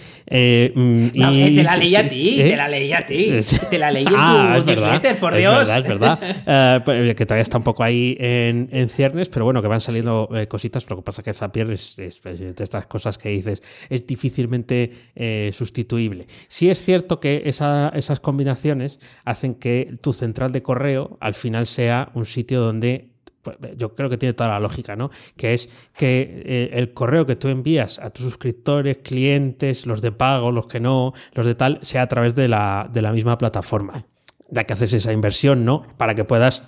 Mm, y, te la leí a ti, te la leí a ti. Te la leí en ah, tu newsletter, por Dios. Es verdad, es verdad. Pues, que todavía está un poco ahí en, en ciernes, pero bueno, que van saliendo cositas. Lo que pasa es que Zapier es, es, de estas cosas que dices, es difícil eh, sustituible. Sí es cierto que esas combinaciones hacen que tu central de correo al final sea un sitio donde pues, yo creo que tiene toda la lógica, ¿no? Que es que eh, el correo que tú envías a tus suscriptores, clientes, los de pago, los que no, los de tal, sea a través de la, misma plataforma ya que haces esa inversión, ¿no? Para que puedas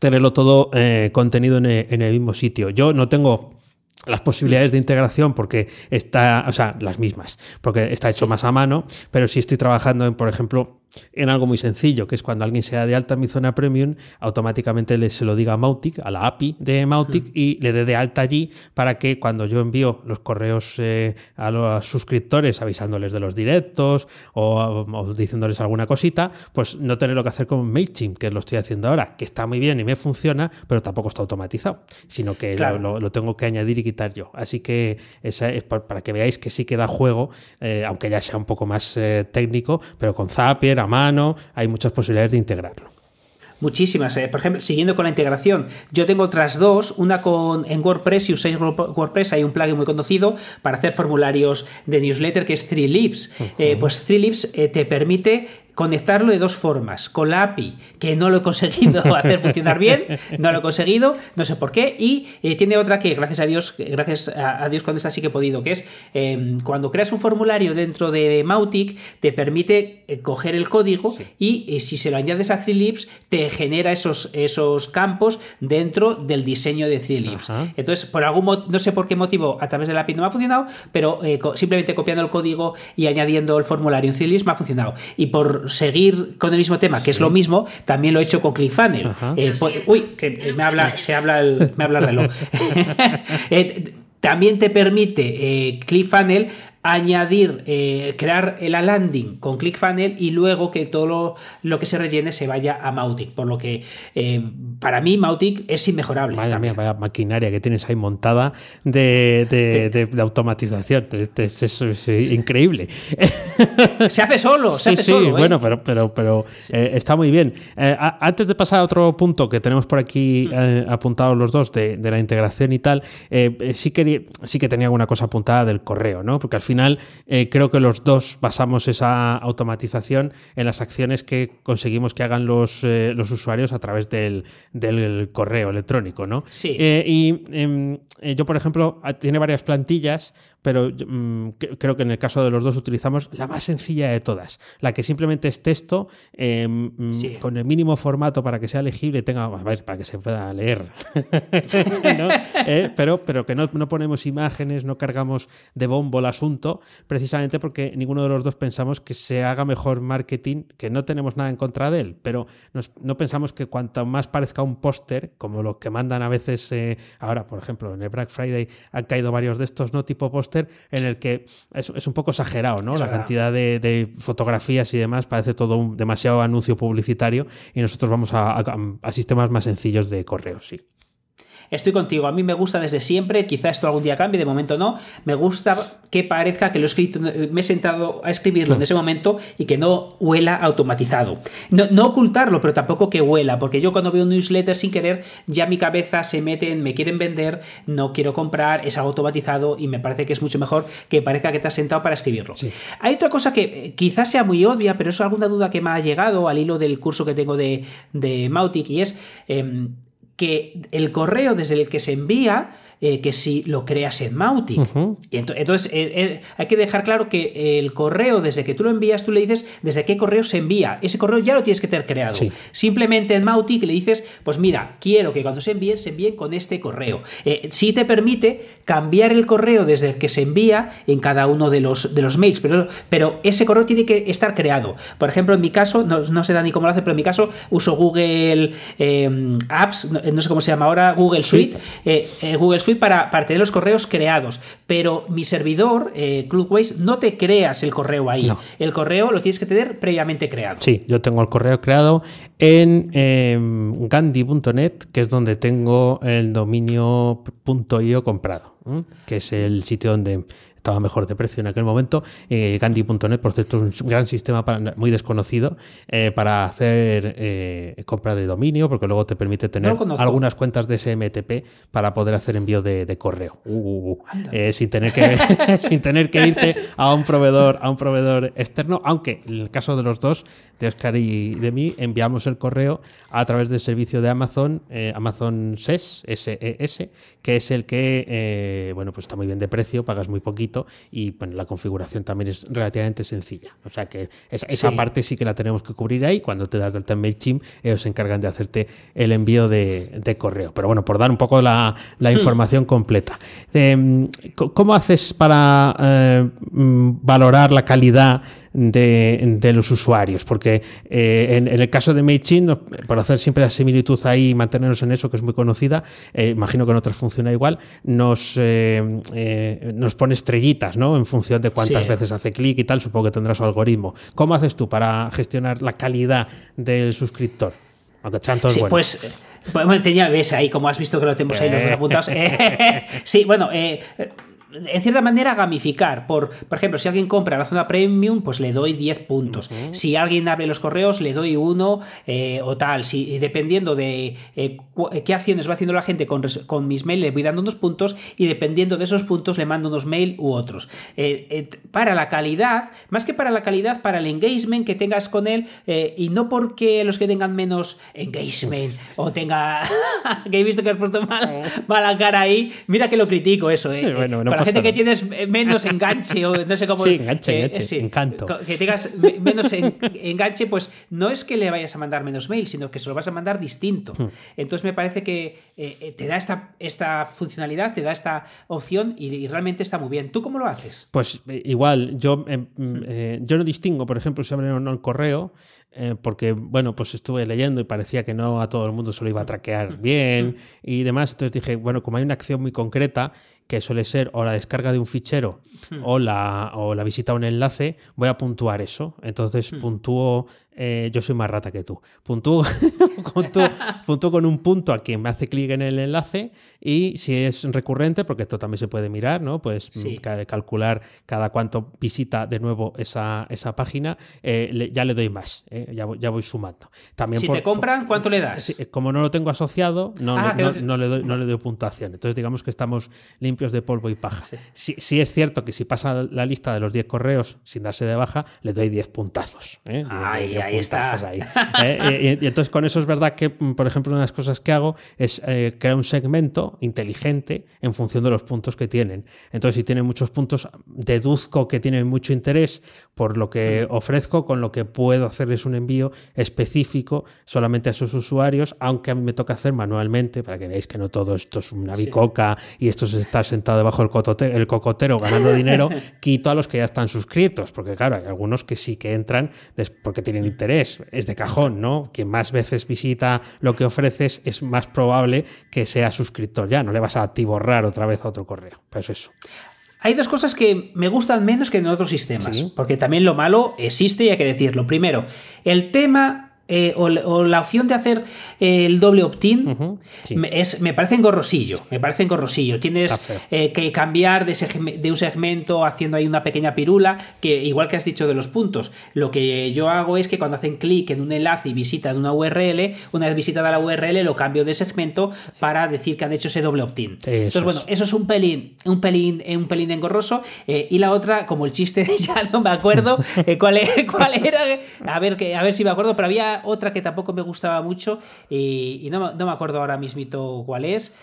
tenerlo todo eh, contenido en el, mismo sitio. Yo no tengo las posibilidades de integración porque está, o sea, las mismas, porque está hecho más a mano, pero si estoy trabajando en, por ejemplo, en algo muy sencillo, que es cuando alguien sea de alta en mi zona premium, automáticamente le, se lo diga a Mautic, a la API de Mautic, y le dé de alta allí para que cuando yo envío los correos eh, a los suscriptores avisándoles de los directos o, diciéndoles alguna cosita, pues no tener lo que hacer con MailChimp, que lo estoy haciendo ahora, que está muy bien y me funciona, pero tampoco está automatizado, sino que lo, tengo que añadir y quitar yo. Así que esa es para que veáis que sí que da juego, eh, aunque ya sea un poco más eh, técnico, pero con Zapier, mano, hay muchas posibilidades de integrarlo. Muchísimas. Eh. Por ejemplo, siguiendo con la integración, yo tengo otras dos. Una con en WordPress, si usáis WordPress, hay un plugin muy conocido para hacer formularios de newsletter que es Three eh, pues Three eh, te permite conectarlo de dos formas. Con la API, que no lo he conseguido hacer funcionar bien, no lo he conseguido, no sé por qué. Y eh, tiene otra que, gracias a Dios, gracias a, Dios con esta sí que he podido, que es em, cuando creas un formulario dentro de Mautic, te permite eh, coger el código y eh, si se lo añades a Threelips, te genera esos, esos campos dentro del diseño de Threelips. Entonces, por algún no sé por qué motivo a través de la API no me ha funcionado, pero simplemente copiando el código y añadiendo el formulario en Threelips me ha funcionado. Y por seguir con el mismo tema, que es lo mismo, también lo he hecho con ClickFunnels. Eh, pues, uy, que me habla, se habla el, me habla el reloj. Eh, también te permite eh, ClickFunnels añadir, eh, crear la landing con ClickFunnels y luego que todo lo, que se rellene se vaya a Mautic. Por lo que eh, para mí Mautic es inmejorable. Madre mía, vaya maquinaria que tienes ahí montada de, automatización. Eso es, increíble. Se hace solo, se hace solo. ¿eh? Bueno, pero, pero, pero está muy bien. antes de pasar a otro punto que tenemos por aquí mm. apuntados los dos de, la integración y tal, sí, que, sí que tenía alguna cosa apuntada del correo, ¿no? Porque al final eh, creo que los dos basamos esa automatización en las acciones que conseguimos que hagan los, eh, los usuarios a través del, correo electrónico, ¿no? Sí. Eh, y em, yo, por ejemplo, tiene varias plantillas pero mm, creo que en el caso de los dos utilizamos la más sencilla de todas, la que simplemente es texto em, mm, con el mínimo formato para que sea legible, tenga, a ver, para que se pueda leer, eh, pero, pero que no, ponemos imágenes, no cargamos de bombo el asunto, precisamente porque ninguno de los dos pensamos que se haga mejor marketing, que no tenemos nada en contra de él, pero no pensamos que cuanto más parezca un póster, como los que mandan a veces, eh, ahora por ejemplo en el Black Friday han caído varios de estos, ¿no? Tipo póster, póster en el que es, un poco exagerado, ¿no? la cantidad de, fotografías y demás parece todo un demasiado anuncio publicitario y nosotros vamos a, a sistemas más sencillos de correo, sí. Estoy contigo, a mí me gusta desde siempre, quizá esto algún día cambie, de momento no. Me gusta que parezca que lo he escrito, me he sentado a escribirlo en ese momento y que no huela automatizado. No, ocultarlo, pero tampoco que huela, porque yo cuando veo un newsletter sin querer, ya mi cabeza se mete en me quieren vender, no quiero comprar, es automatizado y me parece que es mucho mejor que parezca que te has sentado para escribirlo. Hay otra cosa que eh, quizás sea muy obvia, pero es alguna duda que me ha llegado al hilo del curso que tengo de, de Mautic y es em, que el correo desde el que se envía eh, que si lo creas en Mautic. entonces, eh, eh, hay que dejar claro que el correo, desde que tú lo envías, tú le dices desde qué correo se envía. Ese correo ya lo tienes que tener creado. Simplemente en Mautic le dices, pues mira, quiero que cuando se envíe, se envíe con este correo. si te permite cambiar el correo desde el que se envía en cada uno de los, de los mails, pero, pero ese correo tiene que estar creado. Por ejemplo, en mi caso, no, sé Dani cómo lo hace, pero en mi caso uso Google Apps, no, sé cómo se llama ahora, Google Suite, Google Suite para, tener los correos creados, pero mi servidor, eh, Cloudways, no te creas el correo ahí. El correo lo tienes que tener previamente creado. Sí, yo tengo el correo creado en em, gandhi.net, que es donde tengo el dominio.io comprado, que es el sitio donde estaba mejor de precio en aquel momento. Eh, Gandhi.net, por cierto, es un gran sistema muy desconocido eh, para hacer eh, compra de dominio, porque luego te permite tener algunas cuentas de SMTP para poder hacer envío de, correo. Uh, uh, uh. Eh, sin, tener que, sin tener que irte a un proveedor, a un proveedor externo, aunque en el caso de los dos, de Oscar y de mí, enviamos el correo a través del servicio de Amazon, Amazon SES, SES, que es el que, bueno, pues está muy bien de precio, pagas muy poquito y bueno, la configuración también es relativamente sencilla. O sea que esa, parte sí que la tenemos que cubrir ahí. Cuando te das del MailChimp, ellos se encargan de hacerte el envío de, correo. Pero bueno, por dar un poco la, hmm. información completa. Em, ¿Cómo haces para eh, mm, valorar la calidad de, los usuarios, porque eh, en, el caso de MailChimp, por hacer siempre la similitud ahí y mantenernos en eso, que es muy conocida, eh, imagino que en otras funciona igual, nos, eh, nos pone estrellitas, ¿no? En función de cuántas veces hace clic y tal, supongo que tendrá su algoritmo. ¿Cómo haces tú para gestionar la calidad del suscriptor? Aunque sí, pues, pues tenía, ves ahí, como has visto que lo tenemos ahí los dos apuntados. sí, bueno, en cierta manera gamificar. Por, por ejemplo, si alguien compra la zona premium, pues le doy 10 puntos. Si alguien abre los correos, le doy uno eh, o tal. Si, dependiendo de eh, qué acciones va haciendo la gente con, con, mis mails, le voy dando unos puntos y dependiendo de esos puntos le mando unos mail u otros. Eh, para la calidad, más que para la calidad, para el engagement que tengas con él y no porque los que tengan menos engagement o tenga... que he visto que has puesto mal, mala cara ahí. Mira que lo critico eso. Bueno, bueno, la gente que tienes menos enganche o no sé cómo. Sí, enganche, enganche encanto. Que tengas menos enganche, pues no es que le vayas a mandar menos mail, sino que se lo vas a mandar distinto. Hmm. Entonces me parece que eh, eh, te da esta, esta funcionalidad, te da esta opción y, realmente está muy bien. ¿Tú cómo lo haces? Pues eh, igual, yo, em, yo no distingo, por ejemplo, si abren o no el correo. Porque, bueno, pues estuve leyendo y parecía que no a todo el mundo se lo iba a traquear bien y demás. Entonces dije, bueno, como hay una acción muy concreta que suele ser o la descarga de un fichero o, la, o la visita a un enlace, voy a puntuar eso. Entonces puntúo eh, yo soy más rata que tú. Puntúo, con un punto a quien me hace clic en el enlace y si es recurrente, porque esto también se puede mirar, ¿no? Pues mm, calcular cada cuánto visita de nuevo esa, esa página, eh, ya le doy más, eh, ya, voy, ya, voy, sumando. También si te compran, ¿cuánto le das? como no lo tengo asociado, no, ah, no, le doy, no le doy puntuación. Entonces digamos que estamos limpios de polvo y paja. Sí, sí, es cierto que si pasa la lista de los 10 correos sin darse de baja, le doy 10 puntazos. Ay, ahí está. Ahí. Eh, y, entonces con eso es verdad que, mm, por ejemplo, una de las cosas que hago es eh, crear un segmento inteligente en función de los puntos que tienen. Entonces, si tienen muchos puntos, deduzco que tienen mucho interés por lo que ofrezco, con lo que puedo hacerles un envío específico solamente a esos usuarios, aunque a mí me toca hacer manualmente, para que veáis que no todo esto es una bicoca y esto se está sentado debajo del el cocotero ganando dinero, quito a los que ya están suscritos, porque claro, hay algunos que sí que entran porque tienen interés, es de cajón, ¿no? Quien más veces visita lo que ofreces es más probable que sea suscriptor ya, no le vas a atiborrar otra vez a otro correo. Pues eso. Hay dos cosas que me gustan menos que en otros sistemas, porque también lo malo existe y hay que decirlo. Primero, el tema eh, o, la opción de hacer el doble opt-in me, me parece engorrosillo. Me parece engorrosillo. Tienes eh, que cambiar de, un segmento haciendo ahí una pequeña pirula, que igual que has dicho de los puntos, lo que yo hago es que cuando hacen clic en un enlace y visitan una URL, una vez visitada la URL, lo cambio de segmento para decir que han hecho ese doble opt-in. Entonces, bueno, eso es un pelín, un pelín, un pelín engorroso. Eh, y la otra, como el chiste, ya no me acuerdo cuál, cuál era. A ver, que, a ver si me acuerdo, pero había otra que tampoco me gustaba mucho y, no, me acuerdo ahora mismito cuál es.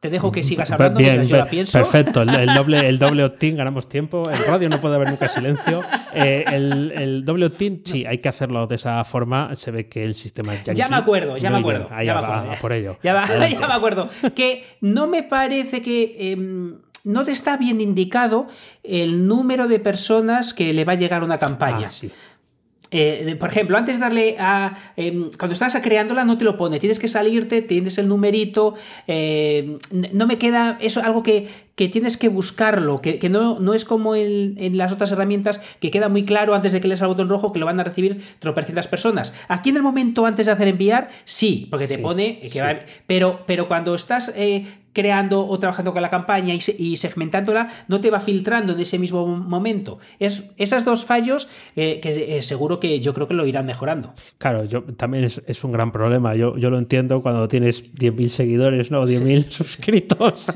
Te dejo que sigas hablando yo la pienso. Perfecto, el, doble, el doble opt-in ganamos tiempo. En radio no puede haber nunca silencio. Eh, el, doble opt-in, sí, hay que hacerlo de esa forma. Se ve que el sistema ya. Ya me acuerdo, ya me acuerdo. Ahí va, por ello. Ya, ya, me acuerdo. Que no me parece que. Em, no te está bien indicado el número de personas que le va a llegar una campaña. Ah, sí. Eh, por ejemplo, antes de darle a. Em, cuando estás creándola, no te lo pone. Tienes que salirte, tienes el numerito. Eh, no me queda. Eso algo que, que tienes que buscarlo. Que, no, no, es como en, las otras herramientas que queda muy claro antes de que lees al botón rojo que lo van a recibir tropecientas personas. Aquí en el momento antes de hacer enviar, sí, porque te pone. Que pero, pero cuando estás eh, creando o trabajando con la campaña y, segmentándola, no te va filtrando en ese mismo momento. Es, esas dos fallos eh, que eh, seguro que yo creo que lo irán mejorando. Claro, yo también es, un gran problema. Yo, yo lo entiendo cuando tienes 10.000 seguidores, ¿no? 10.000 suscritos.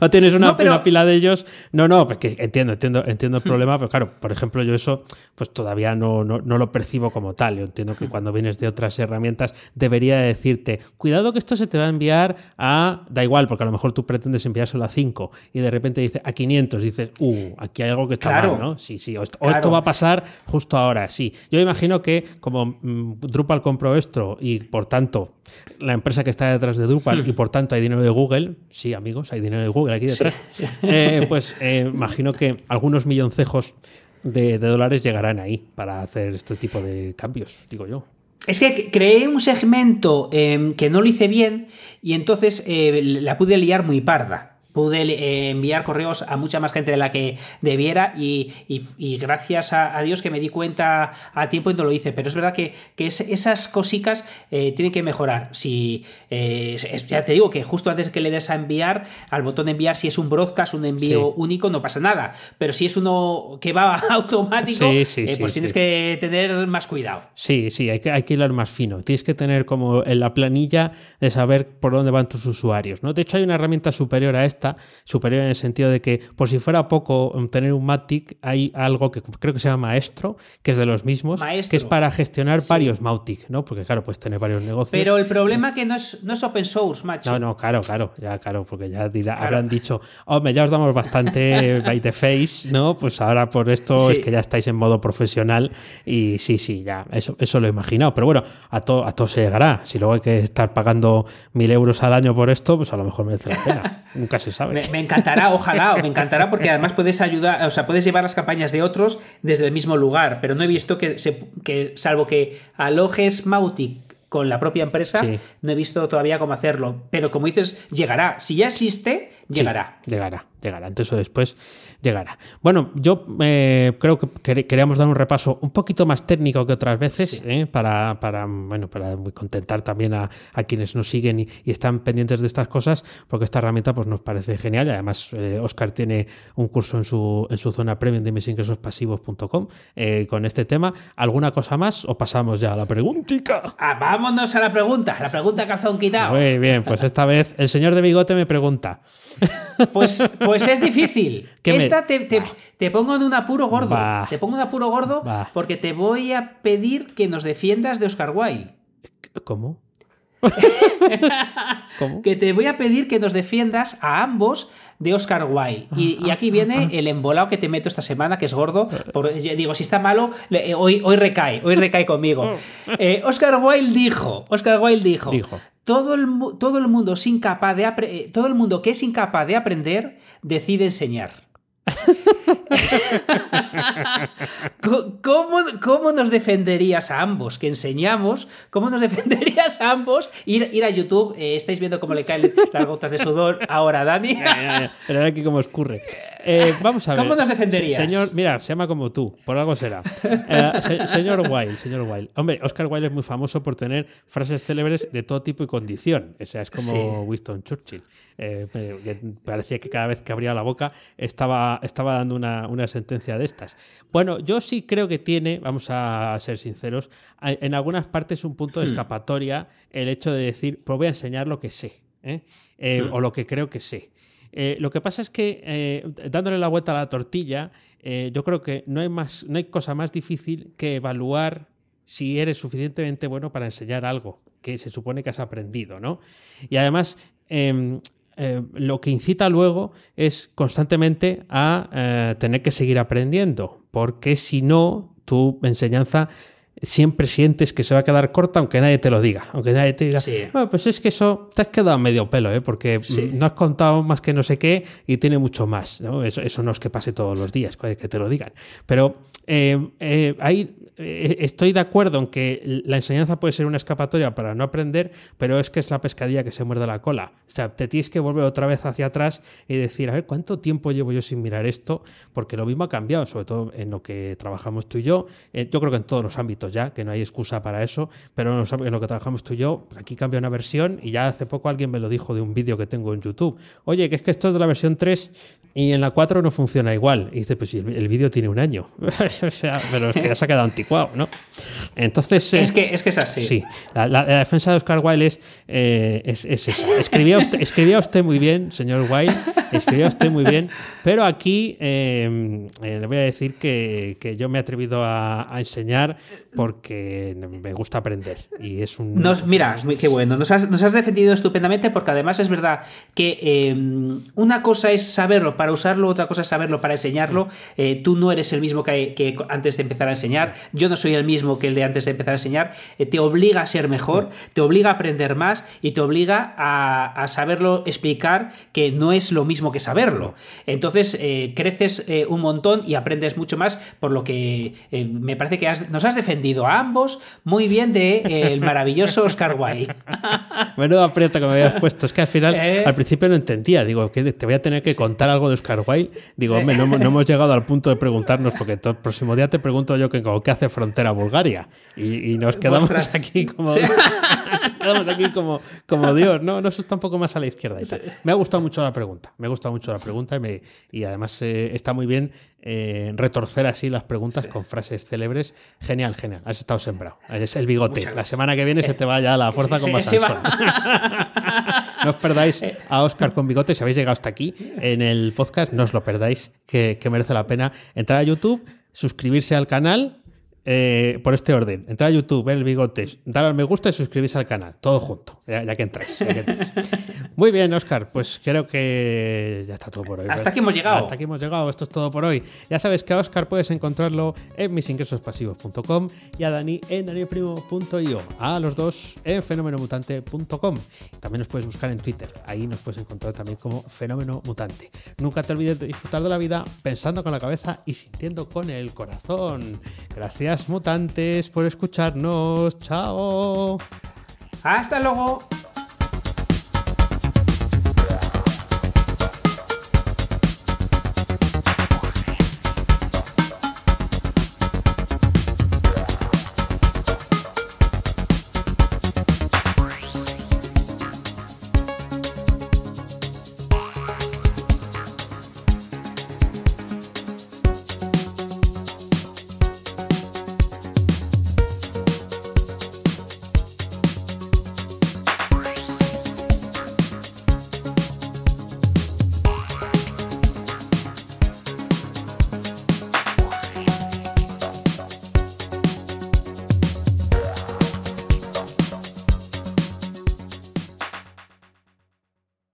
O tienes una, pila de ellos. No, no, porque entiendo, entiendo, entiendo el hmm. problema, pero claro, por ejemplo, yo eso pues todavía no, no, no, lo percibo como tal. Yo entiendo que hmm. cuando vienes de otras herramientas debería decirte, cuidado que esto se te va a enviar a, da igual, porque a lo mejor tú pretendes enviárselo a 5 y de repente dice a 500, dices, uh, aquí hay algo que está mal, ¿no? Sí, sí, o esto, va a pasar justo ahora, sí. Yo imagino que como mm, Drupal compró esto y por tanto la empresa que está detrás de Drupal hmm. y por tanto hay dinero de Google, sí, amigos, hay dinero de Google aquí detrás, eh, pues eh, imagino que algunos milloncejos de, dólares llegarán ahí para hacer este tipo de cambios, digo yo. Es que creé un segmento em, que no lo hice bien y entonces eh, la pude liar muy parda pude eh, enviar correos a mucha más gente de la que debiera y, gracias a, Dios que me di cuenta a tiempo y no lo hice. Pero es verdad que, esas cositas eh, tienen que mejorar. Si, eh, ya te digo que justo antes de que le des a enviar, al botón de enviar, si es un broadcast, un envío único, no pasa nada. Pero si es uno que va automático, pues tienes que tener más cuidado. Sí, sí, hay que, hay que hilar más fino. Tienes que tener como en la planilla de saber por dónde van tus usuarios. ¿no? De hecho, hay una herramienta superior a esta superior en el sentido de que, por si fuera poco tener un Matic, hay algo que creo que se llama Maestro, que es de los mismos, que es para gestionar varios Mautic, ¿no? Porque claro, puedes tener varios negocios. Pero el problema que no es, no es open source, macho. No, no, claro, claro, ya claro, porque ya habrán dicho, hombre, ya os damos bastante by the face, ¿no? Pues ahora por esto es que ya estáis en modo profesional y sí, sí, ya, eso, eso lo he imaginado. Pero bueno, a todo, a todo se llegará. Si luego hay que estar pagando mil euros al año por esto, pues a lo mejor merece la pena. Nunca se me, encantará, ojalá, me encantará porque además puedes ayudar, o sea, puedes llevar las campañas de otros desde el mismo lugar, pero no he visto que, que salvo que alojes Mautic con la propia empresa, no he visto todavía cómo hacerlo. Pero como dices, llegará. Si ya existe, llegará. llegará, llegará. Antes o después llegará. Bueno, yo eh, creo que queríamos dar un repaso un poquito más técnico que otras veces, eh, para, bueno, para contentar también a, quienes nos siguen y, están pendientes de estas cosas, porque esta herramienta pues, nos parece genial. Y además, Oscar eh, tiene un curso en su, en su zona premium de misingresospasivos.com con este tema. ¿Alguna cosa más o pasamos ya a la preguntica? Ah, vámonos a la pregunta, la pregunta calzón quitado. Muy bien, pues esta vez el señor de bigote me pregunta. Pues, pues es difícil. Te, pongo en un apuro gordo. Te pongo en un apuro gordo porque te voy a pedir que nos defiendas de Oscar Wilde. ¿Cómo? ¿Cómo? Que te voy a pedir que nos defiendas a ambos de Oscar Wilde. Y, aquí viene el embolado que te meto esta semana, que es gordo. digo, si está malo, eh, hoy, hoy recae, hoy recae conmigo. Eh, Oscar Wilde dijo, Oscar Wilde dijo, dijo todo el, todo el mundo incapaz de eh, todo el mundo que es incapaz de aprender decide enseñar. ¿Cómo, ¿Cómo, nos defenderías a ambos que enseñamos? ¿Cómo nos defenderías a ambos? Ir, ir a YouTube, eh, estáis viendo cómo le caen las gotas de sudor ahora a Dani. Pero aquí cómo escurre. Eh, vamos a ver. ¿Cómo nos defenderías? Señor, mira, se llama como tú, por algo será. Eh, señor Wilde, señor Wilde. Hombre, Oscar Wilde es muy famoso por tener frases célebres de todo tipo y condición. O sea, es como Winston Churchill. Eh, parecía que cada vez que abría la boca estaba, estaba dando una, una, sentencia de estas. Bueno, yo sí creo que tiene, vamos a ser sinceros, en algunas partes un punto de hmm. escapatoria el hecho de decir, pues voy a enseñar lo que sé, hmm. o lo que creo que sé. Eh, lo que pasa es que eh, dándole la vuelta a la tortilla, eh, yo creo que no hay, más, no hay cosa más difícil que evaluar si eres suficientemente bueno para enseñar algo que se supone que has aprendido, ¿no? Y además, em, lo que incita luego es constantemente a tener que seguir aprendiendo, porque si no, tu enseñanza siempre sientes que se va a quedar corta aunque nadie te lo diga. Aunque nadie te diga, bueno, pues es que eso te has quedado medio pelo, ¿eh? porque no has contado más que no sé qué y tiene mucho más. ¿no? Eso, eso no es que pase todos los días, que te lo digan. Pero eh, eh, ahí eh, estoy de acuerdo en que la enseñanza puede ser una escapatoria para no aprender, pero es que es la pescadilla que se muerde la cola. O sea, te tienes que volver otra vez hacia atrás y decir, a ver, ¿cuánto tiempo llevo yo sin mirar esto? Porque lo mismo ha cambiado, sobre todo en lo que trabajamos tú y yo. yo creo que en todos los ámbitos ya, que no hay excusa para eso, pero en lo que trabajamos tú y yo, aquí cambia una versión y ya hace poco alguien me lo dijo de un vídeo que tengo en YouTube. Oye, que es que esto es de la versión 3 y en la 4 no funciona igual. Y dice, pues el, el vídeo tiene un año. sea, pero es que ya se ha quedado anticuado, ¿no? Entonces. es, que, es que es así. Sí. La, defensa de Oscar Wilde es, eh, es, esa. Escribía usted, escribía usted muy bien, señor Wilde. Escribía usted muy bien. Pero aquí eh, eh, le voy a decir que, que yo me he atrevido a, enseñar porque me gusta aprender. Y es un. mira, qué bueno. Nos has, nos has, defendido estupendamente porque además es verdad que una cosa es saberlo para usarlo, otra cosa es saberlo para enseñarlo. tú no eres el mismo que, que antes de empezar a enseñar. Yo no soy el mismo que el de antes de empezar a enseñar. Eh, te obliga a ser mejor, te obliga a aprender más y te obliga a, saberlo explicar que no es lo mismo que saberlo. Entonces eh, creces eh, un montón y aprendes mucho más, por lo que me parece que nos has defendido a ambos muy bien de el maravilloso Oscar Wilde. Menudo aprieto que me habías puesto. Es que al final, al principio no entendía. Digo, que te voy a tener que contar algo de Oscar Wilde. Digo, hombre, no, no hemos llegado al punto de preguntarnos, porque todo, próximo día te pregunto yo que, qué hace frontera Bulgaria. Y, nos quedamos aquí como. quedamos aquí como, como Dios. No, no, eso está un poco más a la izquierda. Me ha gustado mucho la pregunta. Me ha gustado mucho la pregunta y, me, y además eh, está muy bien eh, retorcer así las preguntas con frases célebres. Genial, genial. Has estado sembrado. Es el bigote. La semana que viene se te va ya la fuerza con más no os perdáis a Oscar con bigote. Si habéis llegado hasta aquí en el podcast, no os lo perdáis, que merece la pena entrar a YouTube suscribirse al canal eh, por este orden. Entrar a YouTube, ver el bigote, dar al me gusta y suscribirse al canal. Todo junto, ya, que entráis. Muy bien, Oscar. Pues creo que ya está todo por hoy. Hasta aquí hemos llegado. Hasta aquí hemos llegado. Esto es todo por hoy. Ya sabes que a Oscar puedes encontrarlo en misingresospasivos.com y a Dani en danielprimo.io. A los dos en fenomenomutante.com. También nos puedes buscar en Twitter. Ahí nos puedes encontrar también como Fenómeno Mutante. Nunca te olvides de disfrutar de la vida pensando con la cabeza y sintiendo con el corazón. Mutantes por escucharnos. Chao. Hasta luego.